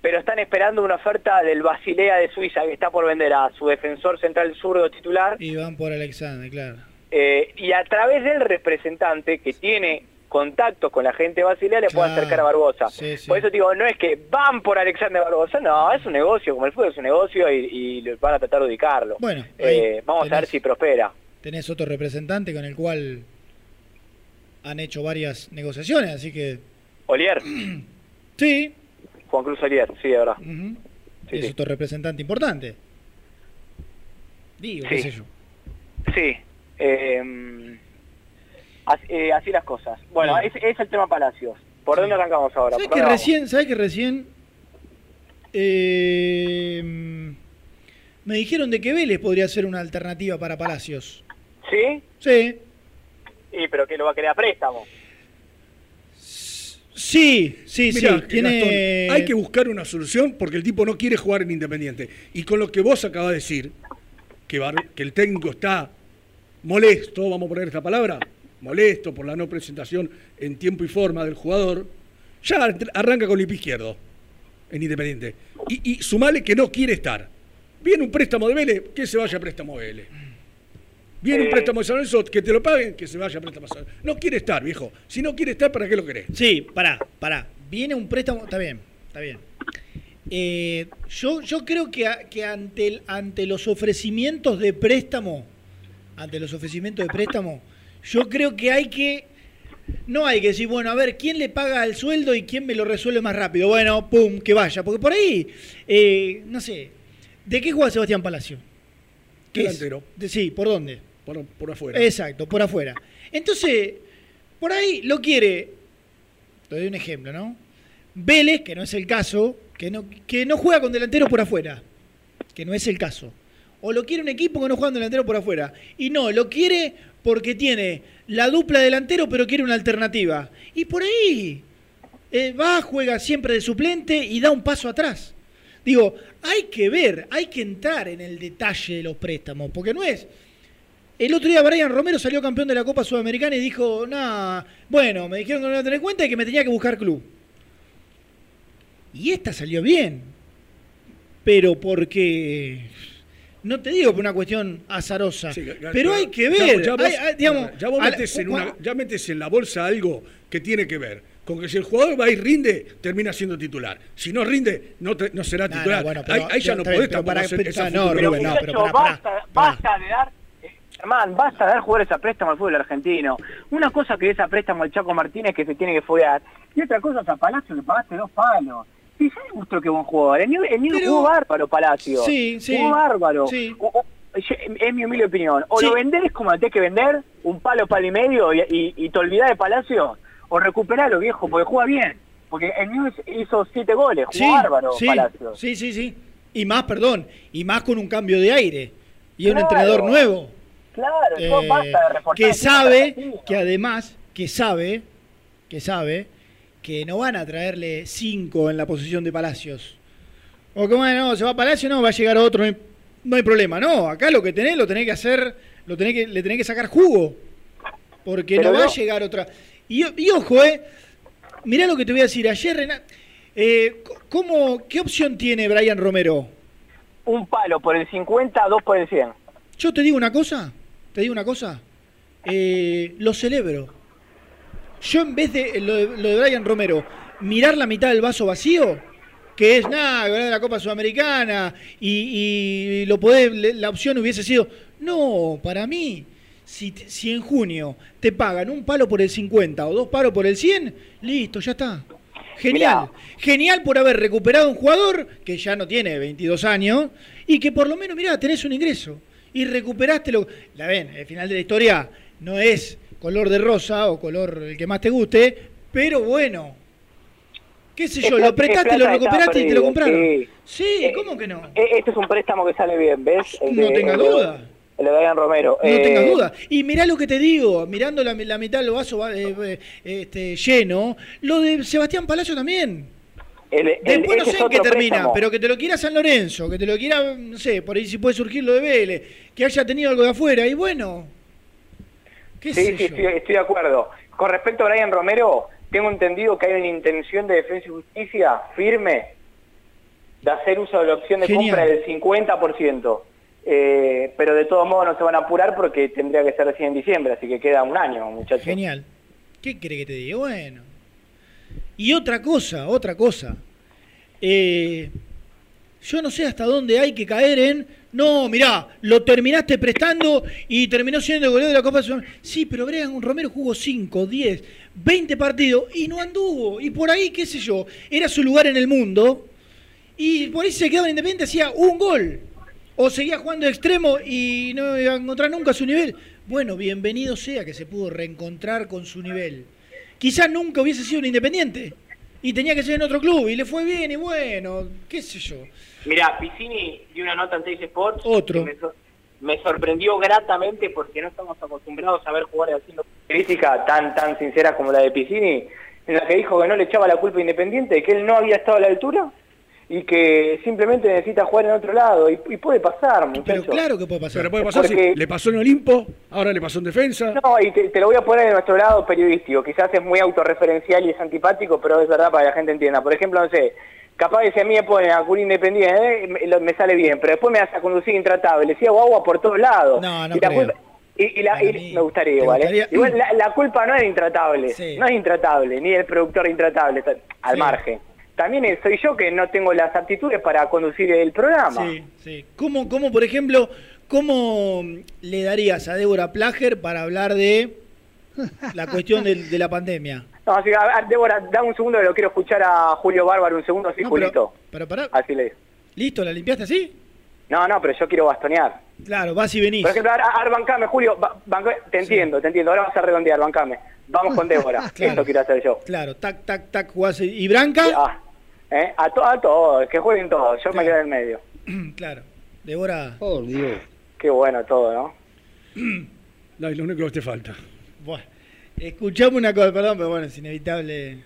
pero están esperando una oferta del Basilea de Suiza que está por vender a su defensor central zurdo titular. Y van por Alexander, claro. Eh, y a través del representante que tiene contactos con la gente de Basilea le puede acercar a Barbosa. Sí, sí. Por eso digo, no es que van por Alexander Barbosa, no, es un negocio, como el fútbol es un negocio y, van a tratar de ubicarlo. Bueno, Eh, vamos a ver si prospera. Tenés otro representante con el cual han hecho varias negociaciones, así que Olier. Sí. Juan Cruz Olier, sí, de verdad. Sí, es otro representante importante. Digo, qué sé yo. Sí. Eh, así, eh, así las cosas. Bueno, es el tema Palacios. ¿Por dónde arrancamos ahora? ¿Sabes ¿Por que recién, ¿sabes que recién eh, me dijeron de que Vélez podría ser una alternativa para Palacios? ¿Sí? Sí. Y pero que lo va a querer a préstamo. Sí, sí, Mirá, sí. Tiene... Gastón, hay que buscar una solución porque el tipo no quiere jugar en Independiente. Y con lo que vos acabas de decir, que, Bar- que el técnico está molesto, vamos a poner esta palabra, molesto por la no presentación en tiempo y forma del jugador, ya ar- arranca con el pie izquierdo en Independiente. Y, y sumale que no quiere estar. Viene un préstamo de Vélez, que se vaya a préstamo de Vélez. Viene un Eh. préstamo de San Lorenzo, que te lo paguen, que se vaya a préstamo de San Lorenzo. No quiere estar, viejo. Si no quiere estar, ¿para qué lo querés? Sí, pará, pará. Viene un préstamo, está bien, está bien. Eh, yo, yo creo que, que ante, el- ante los ofrecimientos de préstamo, ante los ofrecimientos de préstamo, yo creo que hay que, no hay que decir, bueno, a ver, ¿quién le paga el sueldo y quién me lo resuelve más rápido? Bueno, pum, que vaya, porque por ahí, eh, no sé, ¿de qué juega Sebastián Palacio? ¿Qué? Delantero. De- sí, ¿por dónde? Por, por afuera. Exacto, por afuera. Entonces, por ahí lo quiere. Te doy un ejemplo, ¿no? Vélez, que no es el caso, que no, que no juega con delantero por afuera, que no es el caso. O lo quiere un equipo que no juega con delantero por afuera. Y no, lo quiere porque tiene la dupla delantero, pero quiere una alternativa. Y por ahí eh, va, juega siempre de suplente y da un paso atrás. Digo, hay que ver, hay que entrar en el detalle de los préstamos, porque no es. El otro día Brian Romero salió campeón de la Copa Sudamericana y dijo, nah, bueno, me dijeron que no iba a tener en cuenta y que me tenía que buscar club. Y esta salió bien. Pero porque No te digo por una cuestión azarosa, pero hay que ver. Ya, vos, hay- hay, digamos, ya vos a la- metés, en una- ya metés en la bolsa algo que tiene que ver con que si el jugador va y rinde, termina siendo titular. Si no rinde, no, te- no será titular. no, bueno, pero- ahí, ahí ya no podés pero tampoco para- hacer esa no, Rubén, no, pero Muchacho, basta, basta de dar, eh, Germán, basta de dar jugadores a préstamo al fútbol argentino. Una cosa que es a préstamo al Chaco Martínez que se tiene que foguear, y otra cosa es a Palacio que pagaste dos palos. Y ya me gustó que buen jugador. El Pero- jugó bárbaro, Palacio. Sí, sí, Jugó bárbaro. sí. O- o- yo- es mi humilde opinión. O Sí. lo vendés como lo tenés que vender, un palo, palo y medio, y, y- y te olvidás de Palacio, o recuperalo, viejo, porque juega bien. Porque el niño hizo siete goles, jugó Sí, bárbaro, sí, Palacio. sí, sí, sí. Y más, perdón, y más con un cambio de aire. Y un Claro. entrenador nuevo. Claro, todo eh, basta de reportar que sabe, que además, que sabe, que sabe, que no van a traerle cinco en la posición de Palacios. O como no, se va a Palacio, no, va a llegar otro, no hay, no hay problema. No, acá lo que tenés, lo tenés que hacer, lo tenés que, le tenés que sacar jugo. Porque Pero no va a llegar otra. Y, y ojo, eh, mirá lo que te voy a decir. Ayer, Renan- eh, ¿cómo, ¿qué opción tiene Brian Romero? Un palo por el 50, dos por el 100. Yo te digo una cosa, te digo una cosa, eh, lo celebro. Yo en vez de lo, de lo de Brian Romero, mirar la mitad del vaso vacío, que es nada, ganar la Copa Sudamericana y, y lo podés- la opción hubiese sido, no, para mí, si, si en junio te pagan un palo por el 50 o dos palos por el 100, listo, ya está. Genial. Genial por haber recuperado un jugador que ya no tiene 22 años y que por lo menos, mirá, tenés un ingreso y recuperaste lo. La ven, el final de la historia no es color de rosa o color el que más te guste, pero bueno. ¿Qué sé yo? Lo prestaste, es lo recuperaste y te lo compraron. perdido, Sí, ¿cómo que no? Este es un préstamo que sale bien, ¿ves? El No de- tenga el duda. El de Brian Romero. No Eh, tengas duda. Y mirá lo que te digo, mirando la, la mitad del vaso va- eh, eh, este, lleno, lo de Sebastián Palacio también. el- el- Después no sé en qué termina, préstamo. pero que te lo quiera San Lorenzo, que te lo quiera, no sé, por ahí si puede surgir lo de Vélez, que haya tenido algo de afuera, y bueno, Sí, sí, estoy, estoy de acuerdo. Con respecto a Brian Romero, tengo entendido que hay una intención de Defensa y Justicia firme de hacer uso de la opción de Genial. compra del 50%. Eh, pero de todos modos no se van a apurar porque tendría que ser recién en diciembre, así que queda un año, muchachos. Genial. ¿Qué cree que te diga? Bueno. Y otra cosa, otra cosa. Eh, yo no sé hasta dónde hay que caer en. No, mirá, lo terminaste prestando y terminó siendo el goleador de la Copa Sudamericana. Sí, pero Brian Romero jugó 5, 10, 20 partidos y no anduvo. Y por ahí, qué sé yo, era su lugar en el mundo. Y por ahí se quedaba en Independiente, hacía un gol. O seguía jugando de extremo y no iba a encontrar nunca su nivel. Bueno, bienvenido sea que se pudo reencontrar con su nivel. Quizás nunca hubiese sido un Independiente. Y tenía que ser en otro club. Y le fue bien y bueno, qué sé yo. Mira, Piscini dio una nota en Teis Sports. Otro. que Me, sor- me sorprendió gratamente porque no estamos acostumbrados a ver jugadores haciendo crítica tan tan sincera como la de Piscini, en la que dijo que no le echaba la culpa a Independiente, que él no había estado a la altura y que simplemente necesita jugar en otro lado. Y, y puede pasar, muchachos. que puede pasar. Pero puede pasar. Porque- le pasó en Olimpo, ahora le pasó en defensa. No, y te, te lo voy a poner de nuestro lado periodístico. Quizás es muy autorreferencial y es antipático, pero es verdad para que la gente entienda. Por ejemplo, no sé, capaz que si a mí me ponen a Independiente, eh, me, lo- me sale bien, pero después me vas a conducir intratable. Le decía agua por todos lados. No, no y la creo. culpa- y, y la- y- me gustaría igual, ¿eh? Igual la, la culpa no es de intratable. Sí. No es intratable, ni el productor intratable, está al Sí. margen. También soy yo que no tengo las aptitudes para conducir el programa. Sí, sí. ¿Cómo, cómo, por ejemplo, cómo le darías a Débora Plager para hablar de la cuestión de, de la pandemia? No, así a ver, Débora, dame un segundo que lo quiero escuchar a Julio Bárbaro, un segundo, sí, No, Julito. Pero pará, Así le digo. ¿listo? ¿La limpiaste así? No, no, pero yo quiero bastonear. Claro, vas y venís. Por ejemplo, ahora, bancame, Julio, ba- banca- te entiendo, te entiendo. Ahora vas a redondear, bancame. Vamos con Débora, Claro. eso quiero hacer yo. Claro, tac, tac, tac, jugás. ¿Y Branca? Ah, ¿eh? A, to- a todos, que jueguen todos, yo me quedo en el medio. claro. Débora. Por Dios. Qué bueno todo, ¿no? No, es lo único que te falta. Bueno, escuchame una cosa, perdón, pero bueno, es inevitable.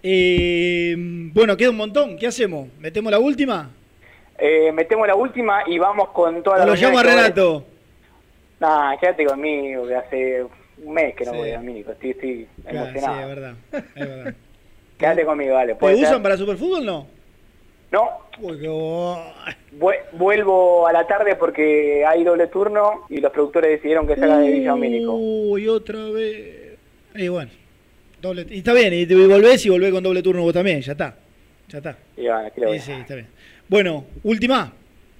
Eh, bueno, queda un montón. ¿Qué hacemos? ¿Metemos la última? Eh, metemos la última y vamos con toda la ¿O lo llamo a Renato? Nah, quédate conmigo, que hace un mes que no Sí. voy a México, estoy, estoy Claro, sí, emocionado. es verdad. Es verdad. Quédate conmigo, dale. ¿Te ¿puede usan ser? para Superfútbol no? No, Uy, qué bo- Vue- vuelvo a la tarde porque hay doble turno y los productores decidieron que salga de Villa Domínico. Uy, otra vez. Y bueno, doble, y está bien, y te volvés y volvés con doble turno vos también, ya está. Ya está. Y bueno, aquí lo Sí, sí, está bien. Bueno, última.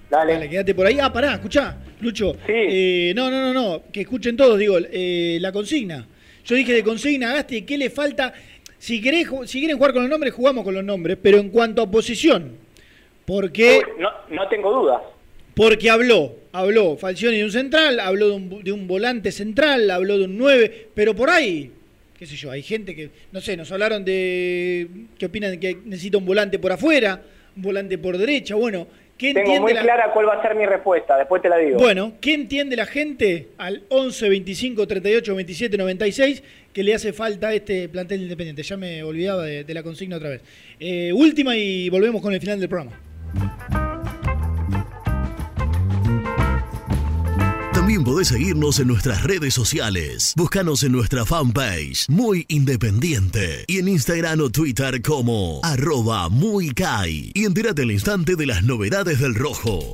Dale. quédate por ahí. Ah, pará, escuchá, Lucho. Eh, no, no, no, no, que escuchen todos, digo, eh, la consigna. Yo dije de consigna, Gasti, ¿qué le falta? Si, querés, ju- si quieren jugar con los nombres, jugamos con los nombres, pero en cuanto a posición, porque... No, no tengo dudas. Porque habló, habló Falcioni de un central, habló de un, de un volante central, habló de un 9, pero por ahí, qué sé yo, hay gente que, no sé, nos hablaron de que opinan que necesita un volante por afuera, un volante por derecha, bueno, ¿qué Tengo muy la- clara cuál va a ser mi respuesta, después te la digo. Bueno, ¿qué entiende la gente al 11 25 38 27 96 que le hace falta este plantel independiente? Ya me olvidaba de, de la consigna otra vez. Eh, última y volvemos con el final del programa. También podés seguirnos en nuestras redes sociales. Búscanos en nuestra fanpage, Muy Independiente. Y en Instagram o Twitter como arroba muy. Y entérate al instante de las novedades del rojo.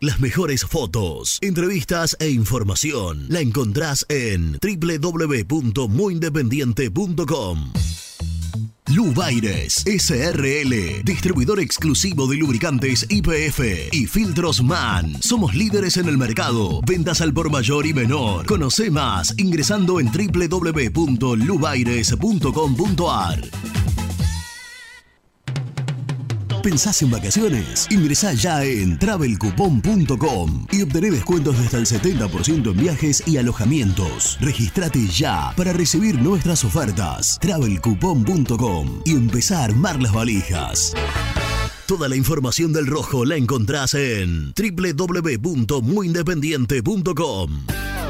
Las mejores fotos, entrevistas e información la encontrás en www.muyindependiente.com. Lubaires SRL, distribuidor exclusivo de lubricantes IPF y filtros MAN. Somos líderes en el mercado. Ventas al por mayor y menor. Conoce más ingresando en www.lubaires.com.ar. ¿Pensás en vacaciones? Ingresá ya en travelcoupon.com y obtené descuentos de hasta el 70% en viajes y alojamientos. Registrate ya para recibir nuestras ofertas. travelcoupon.com y empezá a armar las valijas. Toda la información del rojo la encontrás en www.muyindependiente.com.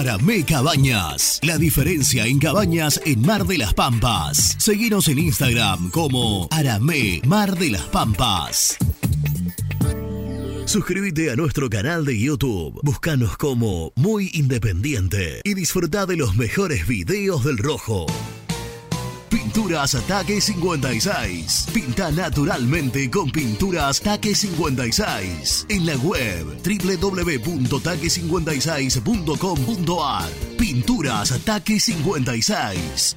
Aramé Cabañas. La diferencia en cabañas en Mar de las Pampas. Seguinos en Instagram como Aramé Mar de las Pampas. Suscríbete a nuestro canal de YouTube. Búscanos como Muy Independiente y disfruta de los mejores videos del rojo. Pinturas Ataque 56. Pinta naturalmente con Pinturas Taque 56. En la web www.taque56.com.ar. Pinturas Ataque 56.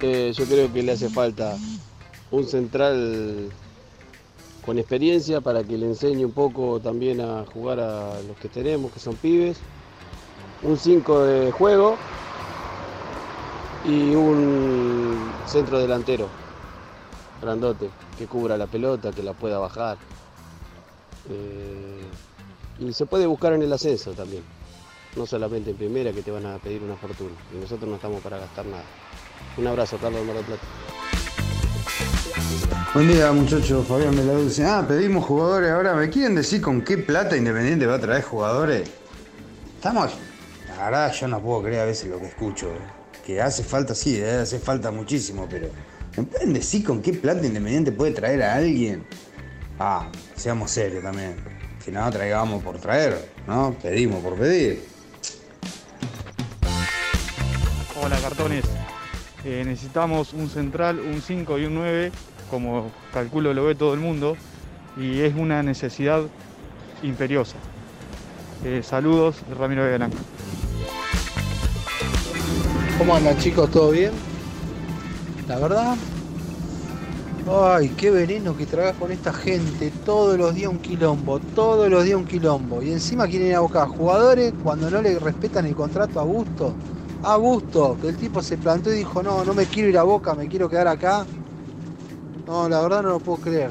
Yo creo que le hace falta un central con experiencia para que le enseñe un poco también a jugar a los que tenemos, que son pibes. Un 5 de juego y un centro delantero, grandote, que cubra la pelota, que la pueda bajar. Eh, y se puede buscar en el ascenso también, no solamente en primera que te van a pedir una fortuna. Y nosotros no estamos para gastar nada. Un abrazo, Carlos de Mar del Plata. Buen día muchachos, Fabián Meladulce. Ah, pedimos jugadores ahora. ¿Me quieren decir con qué plata Independiente va a traer jugadores? Estamos. La verdad, yo no puedo creer a veces lo que escucho. Que hace falta, sí, eh, hace falta muchísimo, pero. ¿Me pueden decir con qué plata Independiente puede traer a alguien? Ah, seamos serios también. Si no, traigamos por traer, ¿no? Pedimos por pedir. Hola cartones, Eh, necesitamos un central, un 5 y un 9, como calculo lo ve todo el mundo, y es una necesidad imperiosa. Eh, saludos, Ramiro de Blanco. ¿Cómo andan chicos? ¿Todo bien? La verdad, ay, qué veneno que tragas con esta gente. Todos los días un quilombo, todos los días un quilombo. Y encima quieren ir a buscar jugadores cuando no le respetan el contrato a gusto. A gusto, que el tipo se plantó y dijo, no, no me quiero ir a boca, me quiero quedar acá. No, la verdad no lo puedo creer.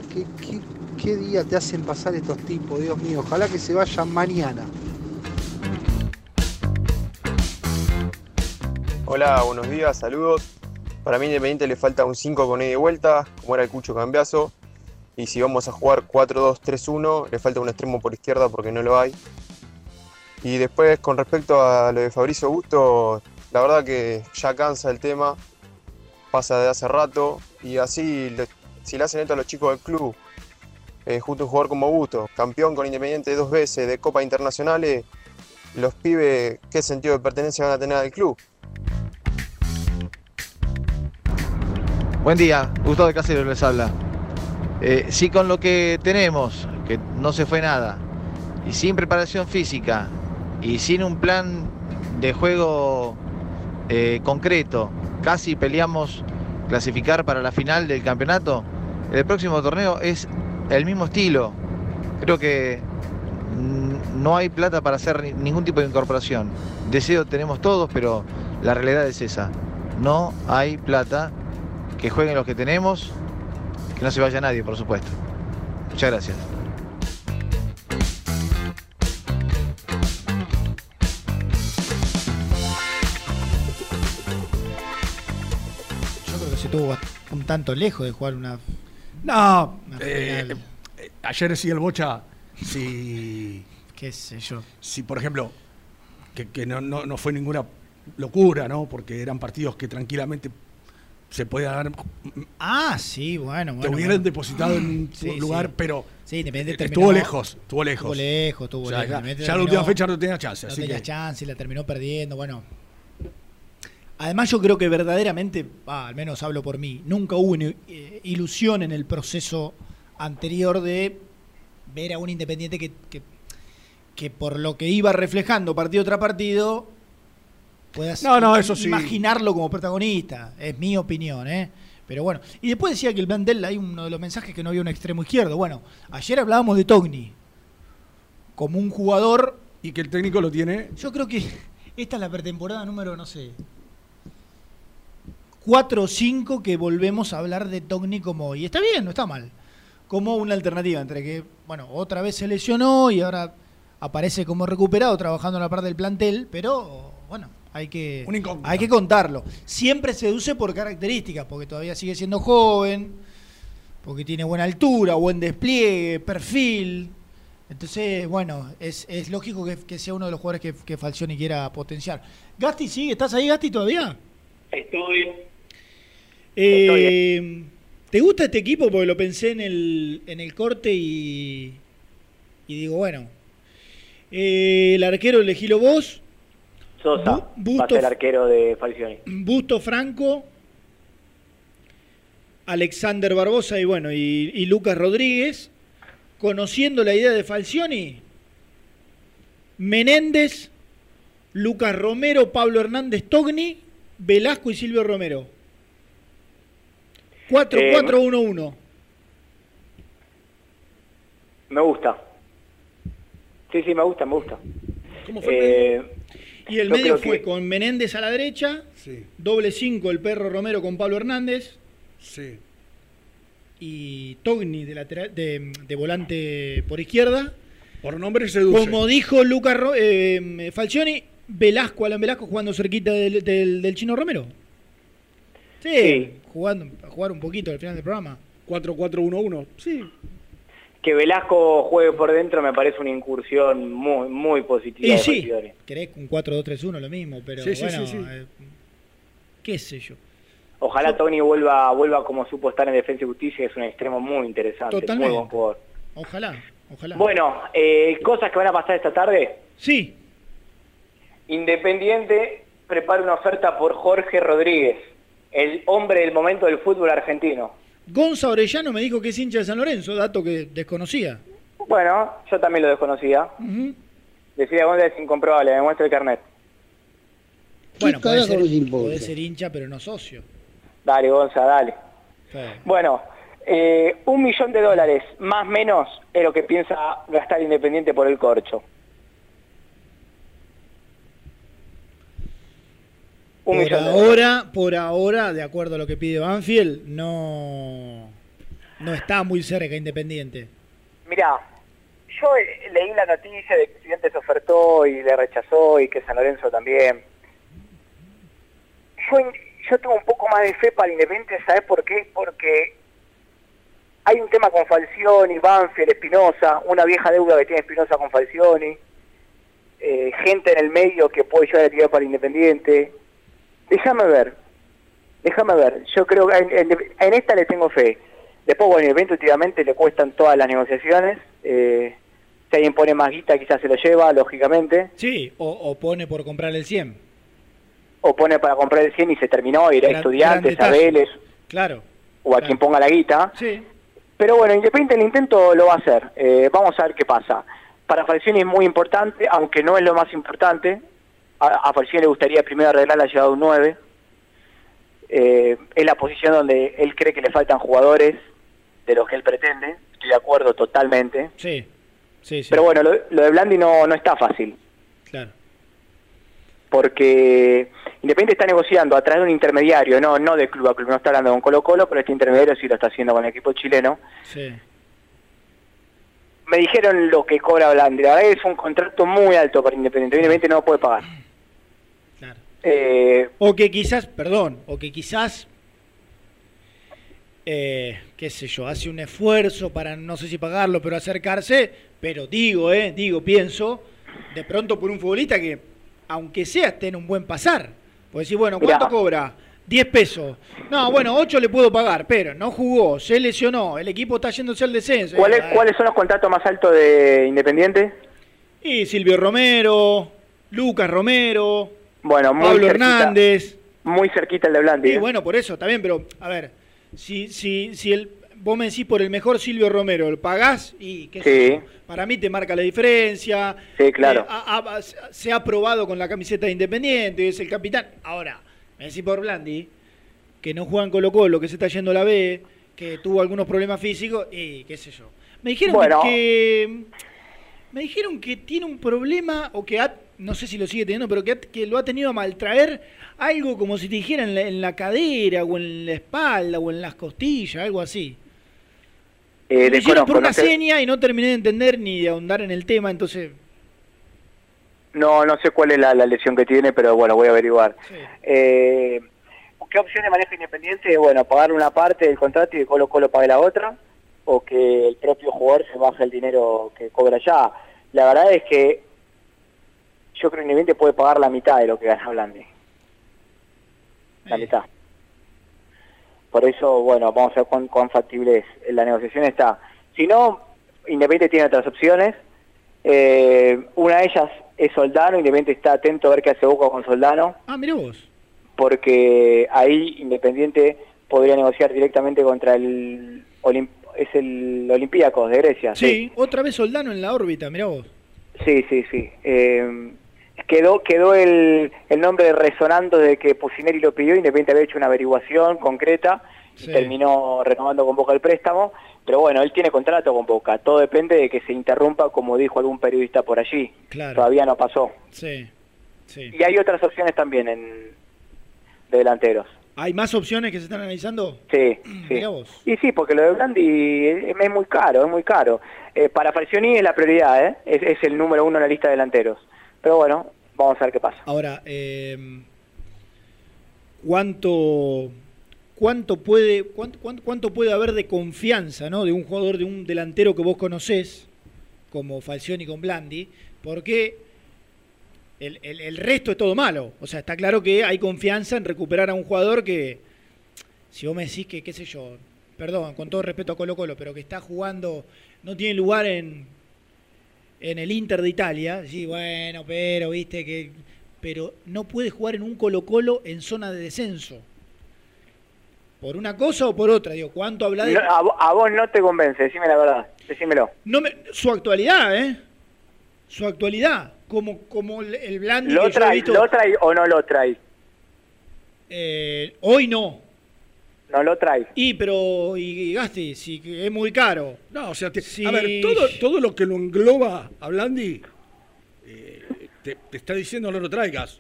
¿Qué, día te hacen pasar estos tipos, Dios mío? Ojalá que se vayan mañana. Hola, buenos días, saludos. Para mí Independiente le falta un 5 con ida y vuelta, como era el Cucho Cambiazo. Y si vamos a jugar 4-2-3-1, le falta un extremo por izquierda porque no lo hay. Y después con respecto a lo de Fabricio Augusto, la verdad que ya cansa el tema, pasa de hace rato. Y así, si le hacen esto a los chicos del club, eh, junto a un jugador como Augusto, campeón con Independiente dos veces de Copa Internacionales, los pibes, ¿qué sentido de pertenencia van a tener al club? Buen día, Gustavo Casero les habla. Eh, con lo que tenemos, que no se fue nada, y sin preparación física, y sin un plan de juego eh, concreto, casi peleamos clasificar para la final del campeonato, el próximo torneo es el mismo estilo. Creo que mm, no hay plata para hacer ni- ningún tipo de incorporación. Deseo tenemos todos, pero la realidad es esa. No hay plata que jueguen los que tenemos, que no se vaya nadie, por supuesto. Muchas gracias. Yo creo que se tuvo un tanto lejos de jugar una. No, una eh, eh, ayer decía el Bocha si. ¿Qué sé yo? Si, por ejemplo, que, que no, no, no fue ninguna locura, ¿no? Porque eran partidos que tranquilamente se podían haber. Ah, sí, bueno, bueno. Te hubieran bueno. depositado en un lugar, sí. pero. Sí, Independiente estuvo terminó- lejos, estuvo lejos. Estuvo lejos, estuvo O sea, lejos. ya- ya la última fecha no tenía chance, No así tenía que- chance y la terminó perdiendo, bueno. Además yo creo que verdaderamente, ah, al menos hablo por mí, nunca hubo eh, ilusión en el proceso anterior de ver a un Independiente que, que, que por lo que iba reflejando partido tras partido, puedas No, no, eso sí. imaginarlo como protagonista. Es mi opinión, ¿eh? Pero bueno, y después decía que el Bandel, hay uno de los mensajes que no había un extremo izquierdo. Bueno, ayer hablábamos de Togni como un jugador. Y que el técnico lo tiene. Yo creo que esta es la pretemporada número, no sé, 4 o 5 que volvemos a hablar de Togni como, y está bien, no está mal, como una alternativa entre que, bueno, otra vez se lesionó y ahora aparece como recuperado trabajando en la parte del plantel, pero bueno, hay que, hay que contarlo. Siempre seduce por características, porque todavía sigue siendo joven, porque tiene buena altura, buen despliegue, perfil. Entonces, bueno, es, es lógico que, que sea uno de los jugadores que, que Falcioni quiera potenciar. Gasti, ¿sigue? ¿Estás ahí, Gasti, todavía? Estoy. Eh, ¿Te gusta este equipo? Porque lo pensé en el, en el corte y, y digo, bueno, eh, el arquero elegílo vos, Sosa Bu- Busto- va a ser arquero de Falcioni. Busto Franco, Alexander Barbosa y bueno, y, y Lucas Rodríguez, conociendo la idea de Falcioni, Menéndez, Lucas Romero, Pablo Hernández Togni, Velasco y Silvio Romero. 4-4-1-1. Me gusta. Sí, sí, me gusta, me gusta. ¿Cómo fue el Eh, Y el medio fue que- con Menéndez a la derecha, doble 5 el perro Romero con Pablo Hernández Sí. y Togni de, lateral, de, de volante por izquierda. Por nombre seduce. Como dijo Lucas Ro- eh, Falcioni, Velasco, Alan Velasco jugando cerquita del, del- del chino Romero. Sí, Sí. jugando, a jugar un poquito al final del programa. 4-4-1-1. Sí. que Velasco juegue por dentro me parece una incursión muy, muy positiva. Y de sí, querés un 4-2-3-1 lo mismo, pero Sí, sí, bueno, sí, sí. eh, qué sé yo. Ojalá Tony vuelva, vuelva como supo estar en Defensa y Justicia, que es un extremo muy interesante, Totalmente. muy buen jugador. Ojalá, ojalá. Bueno, eh, cosas que van a pasar esta tarde. Sí. Independiente prepara una oferta por Jorge Rodríguez, el hombre del momento del fútbol argentino. Gonza Orellano me dijo que es hincha de San Lorenzo, dato que desconocía. Bueno, yo también lo desconocía. Ujú. Decía González es incomprobable, me muestra el carnet. Bueno, puede ser, puede hincha, pero no socio. Dale, Gonza, dale. Bueno, eh, un millón de dólares, más o menos, es lo que piensa gastar Independiente por el corcho. Un Por millón de dólares. ahora, por ahora, de acuerdo a lo que pide Banfield, no, no está muy cerca Independiente. Mirá, yo eh, leí la noticia de que Estudiantes ofertó y le rechazó y que San Lorenzo también. Yo, yo tengo un poco más de fe para Independiente, ¿sabes por qué? Porque hay un tema con Falcioni, Banfield, Espinosa, una vieja deuda que tiene Espinosa con Falcioni, eh, gente en el medio que puede llevar a tirar para Independiente. Déjame ver, déjame ver. Yo creo que en, en- en esta le tengo fe. Después, bueno, últimamente le cuestan todas las negociaciones. eh, si alguien pone más guita, quizás se lo lleva, lógicamente. Sí, o, o pone por comprar el 100. O pone para comprar el 100 y se terminó, irá a estudiantes, gran a. Vélez, Claro. o a quien ponga la guita. Sí. Pero bueno, Independiente el intento lo va a hacer. Eh, vamos a ver qué pasa. Para Falcioni es muy importante, aunque no es lo más importante. A, a Falcioni le gustaría primero arreglar la llegada de un 9. Eh, es la posición donde él cree que le faltan jugadores de los que él pretende. Estoy de acuerdo totalmente. Sí, sí, sí. Pero bueno, lo, lo de Blandi no, no está fácil. Claro. Porque Independiente está negociando a través de un intermediario, no no de club a club, no está hablando con Colo Colo, pero este intermediario sí lo está haciendo con el equipo chileno. Sí. Me dijeron lo que cobra Blandi, la verdad es un contrato muy alto para Independiente, Independiente no lo puede pagar. Eh, O que quizás, perdón, o que quizás, eh, qué sé yo, hace un esfuerzo para, no sé si pagarlo, pero acercarse, pero digo, eh, digo, pienso, de pronto por un futbolista que, aunque sea, esté en un buen pasar. Pues decir, bueno, ¿cuánto Mirá. cobra? 10 pesos. No, bueno, 8 le puedo pagar, pero no jugó, se lesionó, el equipo está yéndose al descenso. ¿cuáles, Eh, ¿Cuáles son los contratos más altos de Independiente? Y Silvio Romero, Lucas Romero, Bueno, muy Pablo cerquita, Hernández. Muy cerquita el de Blandi. Sí, ¿eh? bueno, por eso, está bien, pero a ver, si, si, si el, vos me decís por el mejor Silvio Romero, ¿lo pagás? Y qué sé Sí. yo, para mí te marca la diferencia. Sí, claro. Eh, se ha probado con la camiseta de Independiente, es el capitán. Ahora, me decís por Blandi, que no juegan Colo Colo, que se está yendo la B, que tuvo algunos problemas físicos, y qué sé yo. Me dijeron Bueno. que... Me dijeron que tiene un problema, o que ha, no sé si lo sigue teniendo, pero que, ha- que lo ha tenido a maltraer algo como si te dijera en la, en la cadera, o en la espalda, o en las costillas, algo así. Eh, hicieron por una no sé- seña y no terminé de entender ni de ahondar en el tema, entonces... No, no sé cuál es la, la lesión que tiene, pero bueno, voy a averiguar. Eh, ¿Qué opciones maneja Independiente? Bueno, pagar una parte del contrato y que Colo Colo pague la otra, o que el propio jugador se baje el dinero que cobra ya. La verdad es que yo creo que Independiente puede pagar la mitad de lo que gana Blandi. La mitad. Por eso, bueno, vamos a ver cuán, cuán factible es. La negociación está. Si no, Independiente tiene otras opciones. Eh, una de ellas es Soldano. Independiente está atento a ver qué hace Boca con Soldano. Ah, mira vos. Porque ahí Independiente podría negociar directamente contra el... es el Olympiacos de Grecia. Sí, otra vez Soldano en la órbita, mirá vos. Sí, sí, sí. Eh, quedó quedó el, el nombre resonando de que Pusineri lo pidió, Independiente había hecho una averiguación concreta y terminó renovando con Boca el préstamo, pero bueno, él tiene contrato con Boca, todo depende de que se interrumpa, como dijo algún periodista por allí, Claro. todavía no pasó. Sí, sí. Y hay otras opciones también en de delanteros. ¿Hay más opciones que se están analizando? Sí, sí. Vos. Y sí, porque lo de Blandi es, es muy caro, es muy caro. Eh, para Falcioni es la prioridad, ¿eh? es, es el número uno en la lista de delanteros. Pero bueno, vamos a ver qué pasa. Ahora, eh, ¿cuánto, cuánto, puede, cuánto, cuánto- cuánto puede haber de confianza ¿no? de un jugador, de un delantero que vos conocés, como Falcioni con Blandi? Porque el, el- el resto es todo malo. O sea, está claro que hay confianza en recuperar a un jugador que, si vos me decís que, qué sé yo, perdón, con todo respeto a Colo Colo, pero que está jugando, no tiene lugar en, en el Inter de Italia, sí, bueno, pero viste que pero no puede jugar en un Colo Colo en zona de descenso. ¿Por una cosa o por otra? Digo, ¿cuánto habla de No, a, vo- a vos no te convence, decime la verdad, decímelo. no me- su actualidad, ¿eh? Su actualidad, como como el, el Blandi ¿Lo trae, ¿Lo trae o no lo trae? eh, hoy no. No lo trae. Y pero y, y Gasti, sí que es muy caro. No, o sea, te- Sí. a ver, todo, todo lo que lo engloba a Blandi eh, te, te está diciendo no lo traigas.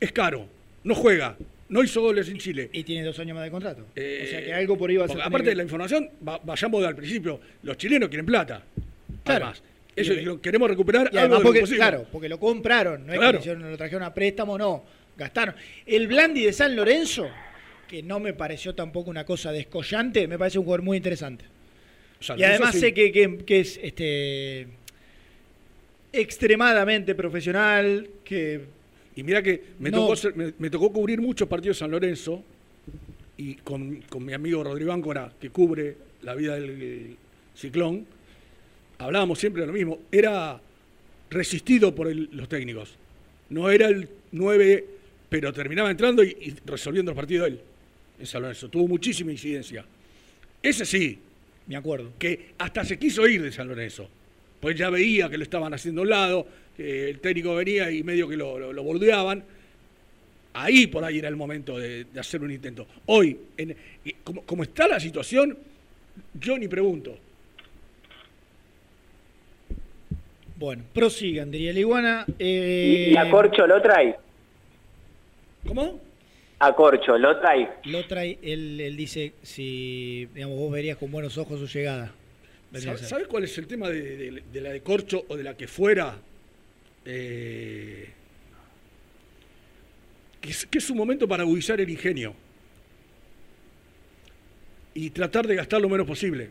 Es caro, no juega, no hizo goles en Chile. Y tiene dos años más de contrato. Eh, o sea que algo por ahí va a ser. aparte que- de la información, va- vayamos al principio. Los chilenos quieren plata. Claro. Además, eso lo queremos recuperar. Y algo además de lo porque, posible. claro, porque lo compraron, no es Claro. que le hicieron- lo trajeron a préstamo, no, gastaron. El Blandi de San Lorenzo, que no me pareció tampoco una cosa descollante, me parece un jugador muy interesante. San y además sí. sé que, que- que es este extremadamente profesional, que Y mira que me, No. tocó, ser- me, me tocó cubrir muchos partidos de San Lorenzo y con, con mi amigo Rodrigo Áncora, que cubre la vida del ciclón, hablábamos siempre de lo mismo. Era resistido por el- los técnicos. No era el 9, pero terminaba entrando y, y resolviendo el partido él en San Lorenzo. Tuvo muchísima incidencia. Ese sí. Me acuerdo. Que hasta se quiso ir de San Lorenzo. Pues ya veía que lo estaban haciendo a un lado, que el técnico venía y medio que lo, lo- lo bordeaban. Ahí por ahí era el momento de, de hacer un intento. Hoy, en- como, como está la situación, yo ni pregunto. Bueno, prosigan, diría la iguana. ¿Y, Eh, y a Corcho lo trae? ¿Cómo? A Corcho lo trae. Lo trae, él, él dice si digamos, vos verías con buenos ojos su llegada. ¿Sabes cuál es el tema de, de- de la de Corcho o de la que fuera? Eh, que, es, que es un momento para agudizar el ingenio y tratar de gastar lo menos posible.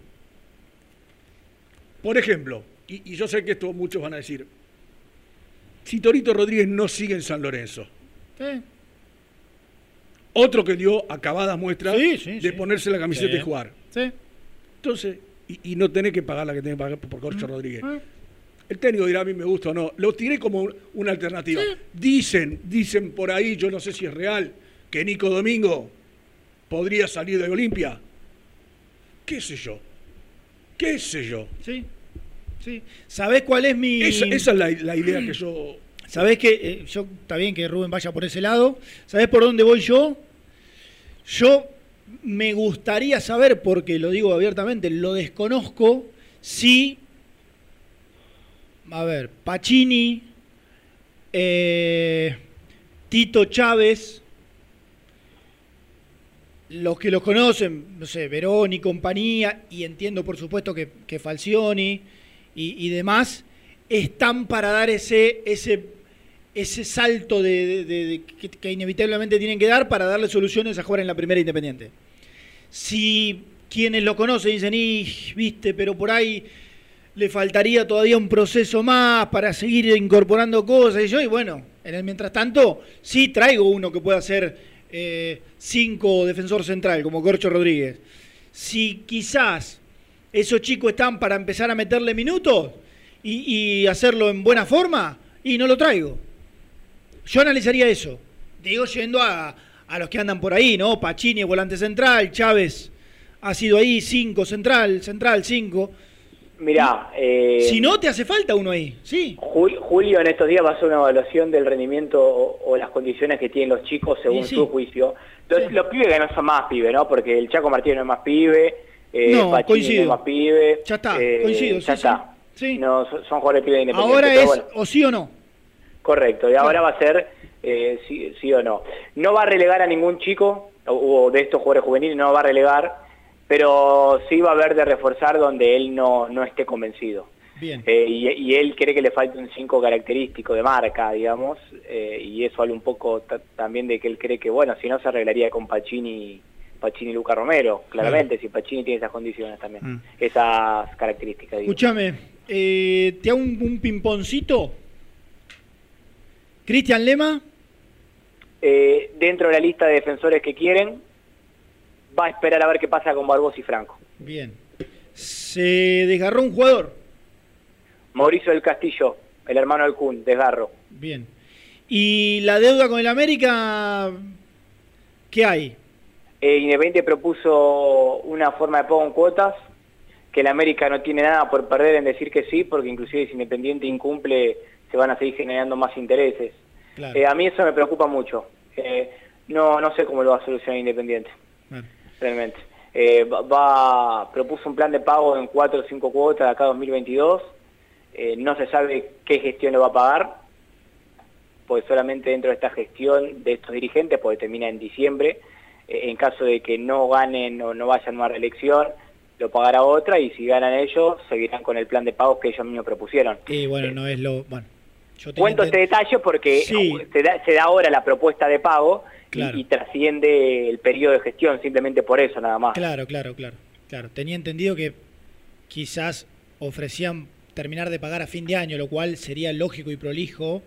Por ejemplo, y, y yo sé que esto muchos van a decir, si Torito Rodríguez no sigue en San Lorenzo, Eh, otro que dio acabadas muestras Sí, sí, de sí. ponerse la camiseta y jugar. sí. Entonces, y, y no tenés que pagar la que tenés que pagar por Corcho Rodríguez. Eh. El técnico dirá a mí me gusta o no. Lo tiré como un- una alternativa. Dicen, dicen por ahí, yo no sé si es real, que Nico Domingo podría salir de Olimpia. ¿Qué sé yo? ¿Qué sé yo? Sí, sí. ¿Sabés cuál es mi...? Esa, esa es la, la idea que yo... ¿Sabés que eh, yo está bien que Rubén vaya por ese lado? ¿Sabés por dónde voy yo? Yo me gustaría saber, porque lo digo abiertamente, lo desconozco, si, a ver, Pacini, eh, Tito Chávez, los que los conocen, no sé, Verón y compañía, y entiendo por supuesto que, que Falcioni y, demás, están para dar ese, ese, ese salto de, que, inevitablemente tienen que dar para darle soluciones a jugar en la primera Independiente. Si quienes lo conocen dicen, viste, pero por ahí le faltaría todavía un proceso más para seguir incorporando cosas, y yo, y bueno, mientras tanto, sí traigo uno que pueda ser eh, cinco defensor central, como Corcho Rodríguez. Si quizás esos chicos están para empezar a meterle minutos y, y hacerlo en buena forma, y no lo traigo. Yo analizaría eso. Digo, yendo a, a los que andan por ahí, ¿no? Pachini, volante central, Chávez ha sido ahí, cinco, central, central, cinco. Mirá, eh, Si no, te hace falta uno ahí, sí. Jul- Julio en estos días va a hacer una evaluación del rendimiento o, o las condiciones que tienen los chicos según sí. su juicio. Los, los pibes que no son más pibes, ¿no? Porque el Chaco Martínez no es más pibe, eh, No, coincido. más pibe. Ya está, eh, coincido, Ya sí, sí. está. No, son, jugadores pibes independientes. Ahora es bueno. o sí o no. Correcto, y ahora va a ser eh, sí, sí o no. No va a relegar a ningún chico, o, o de estos jugadores juveniles no va a relegar, pero sí va a haber de reforzar donde él no, no esté convencido. Bien. Eh, y, y él cree que le falta un 5 característico de marca, digamos, eh, y eso habla un poco ta- también de que él cree que, bueno, si no se arreglaría con Pacini, Pacini y Luca Romero, claramente, si Pacini tiene esas condiciones también, Mm. esas características. Escúchame, eh, te hago un, un pimponcito. Cristian Lema, Eh, dentro de la lista de defensores que quieren, va a esperar a ver qué pasa con Barbosa y Franco. bien. Se desgarró un jugador, Mauricio del Castillo, el hermano del Kun, desgarro. bien. Y la deuda con el América, ¿qué hay? Eh, Independiente propuso una forma de pago en cuotas, que el América no tiene nada por perder en decir que sí, porque inclusive si Independiente incumple, se van a seguir generando más intereses. Claro. Eh, a mí eso me preocupa mucho. Eh, no, no sé cómo lo va a solucionar Independiente, Bueno. realmente. Va, propuso un plan de pago en cuatro o cinco cuotas de acá a 2022. Eh, no se sabe qué gestión lo va a pagar, pues solamente dentro de esta gestión de estos dirigentes, porque termina en diciembre, en caso de que no ganen o no vayan a una reelección, lo pagará otra y si ganan ellos, seguirán con el plan de pagos que ellos mismos propusieron. Y bueno, no es lo. Bueno, yo Cuento este detalle porque Sí. se, da, se da ahora la propuesta de pago y- Claro. y, trasciende el periodo de gestión, simplemente por eso nada más. Claro, claro, claro, claro. Tenía entendido que quizás ofrecían terminar de pagar a fin de año, lo cual sería lógico y prolijo.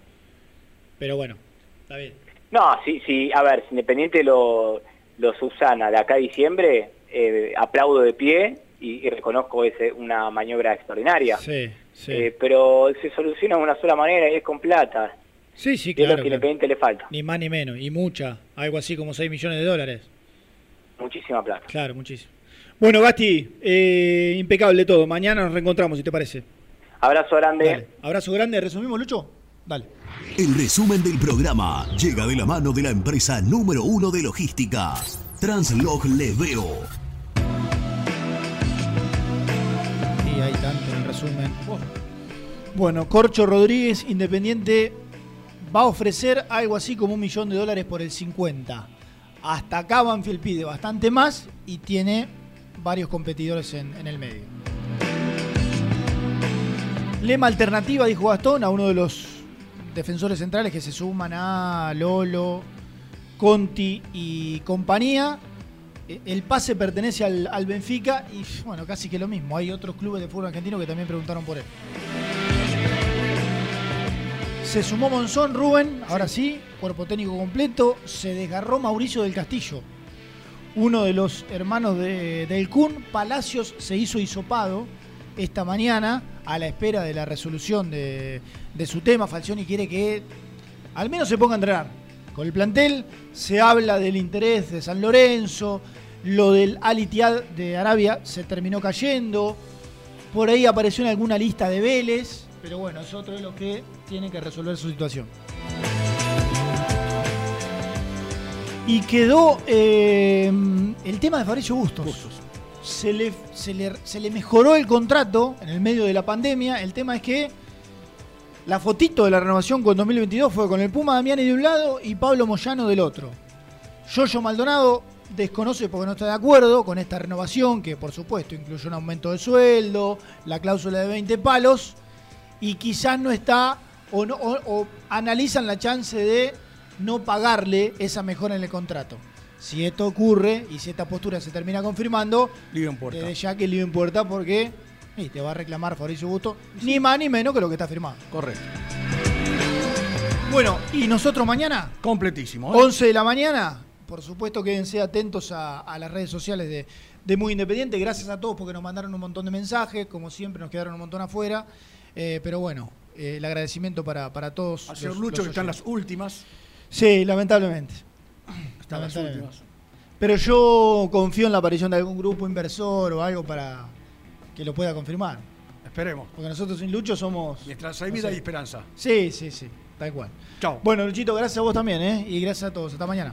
Pero bueno, está bien. No, sí, sí, a ver, Independiente lo, lo subsana de acá a diciembre, eh, aplaudo de pie y, y reconozco ese una maniobra extraordinaria. Sí, sí. Eh, pero se soluciona de una sola manera y es con plata. Sí, sí, Y es claro. lo que claro. Independiente le falta. Ni más ni menos. Y mucha. Algo así como 6 millones de dólares. Muchísima plata. Claro, muchísimo. Bueno, Gasti, eh, impecable todo. Mañana nos reencontramos, si te parece. Abrazo grande. Dale. Abrazo grande. ¿Resumimos, Lucho? Dale. El resumen del programa llega de la mano de la empresa número uno de logística, Translog Leveo. Y hay tanto en resumen. Bueno, Corcho Rodríguez, Independiente, va a ofrecer algo así como un millón de dólares por el 50. Hasta acá Banfield pide bastante más y tiene varios competidores en, en el medio. Lema alternativa, dijo Gastón, a uno de los defensores centrales que se suman a Lolo, Conti y compañía. Eh, El pase pertenece al, al Benfica y bueno, casi que lo mismo. Hay otros clubes de fútbol argentino que también preguntaron por él. Se sumó Monzón, Rubén, ahora sí, cuerpo técnico completo. Se desgarró Mauricio del Castillo, uno de los hermanos de- del Kun. Palacios se hizo hisopado esta mañana a la espera de la resolución de, su tema. Falcioni quiere que al menos se ponga a entrenar. Con el plantel se habla del interés de San Lorenzo, lo del Al Ittihad de Arabia se terminó cayendo, por ahí apareció en alguna lista de Vélez, pero bueno, es otro de los que tiene que resolver su situación. Y quedó eh, el tema de Fabricio Bustos. Se le, se, le, mejoró el contrato en el medio de la pandemia. El tema es que la fotito de la renovación con 2022 fue con el Puma Damiani de un lado y Pablo Moyano del otro. Yoyo Maldonado desconoce porque no está de acuerdo con esta renovación, que por supuesto incluye un aumento de sueldo, la cláusula de 20 palos, y quizás no está o, no, o analizan la chance de no pagarle esa mejora en el contrato. Si esto ocurre y si esta postura se termina confirmando, Lío en puerta. desde ya que lío en puerta porque y te va a reclamar Fabricio Busto, ni más ni menos que lo que está firmado. Correcto. Bueno, y nosotros mañana, Completísimo. ¿eh? 11 de la mañana, por supuesto quédense atentos a, a las redes sociales de, de Muy Independiente. Gracias a todos porque nos mandaron un montón de mensajes, como siempre nos quedaron un montón afuera. Eh, pero bueno, eh, el agradecimiento para, para todos. Al señor Lucho, los que están las últimas. Sí, lamentablemente. Están las últimas. Pero yo confío en la aparición de algún grupo inversor o algo para que lo pueda confirmar. Esperemos. Porque nosotros sin Lucho somos. Mientras hay no vida sé. y esperanza. Sí, sí, sí. Tal cual. Chao. Bueno, Luchito, gracias a vos también, ¿eh? Y gracias a todos. Hasta mañana.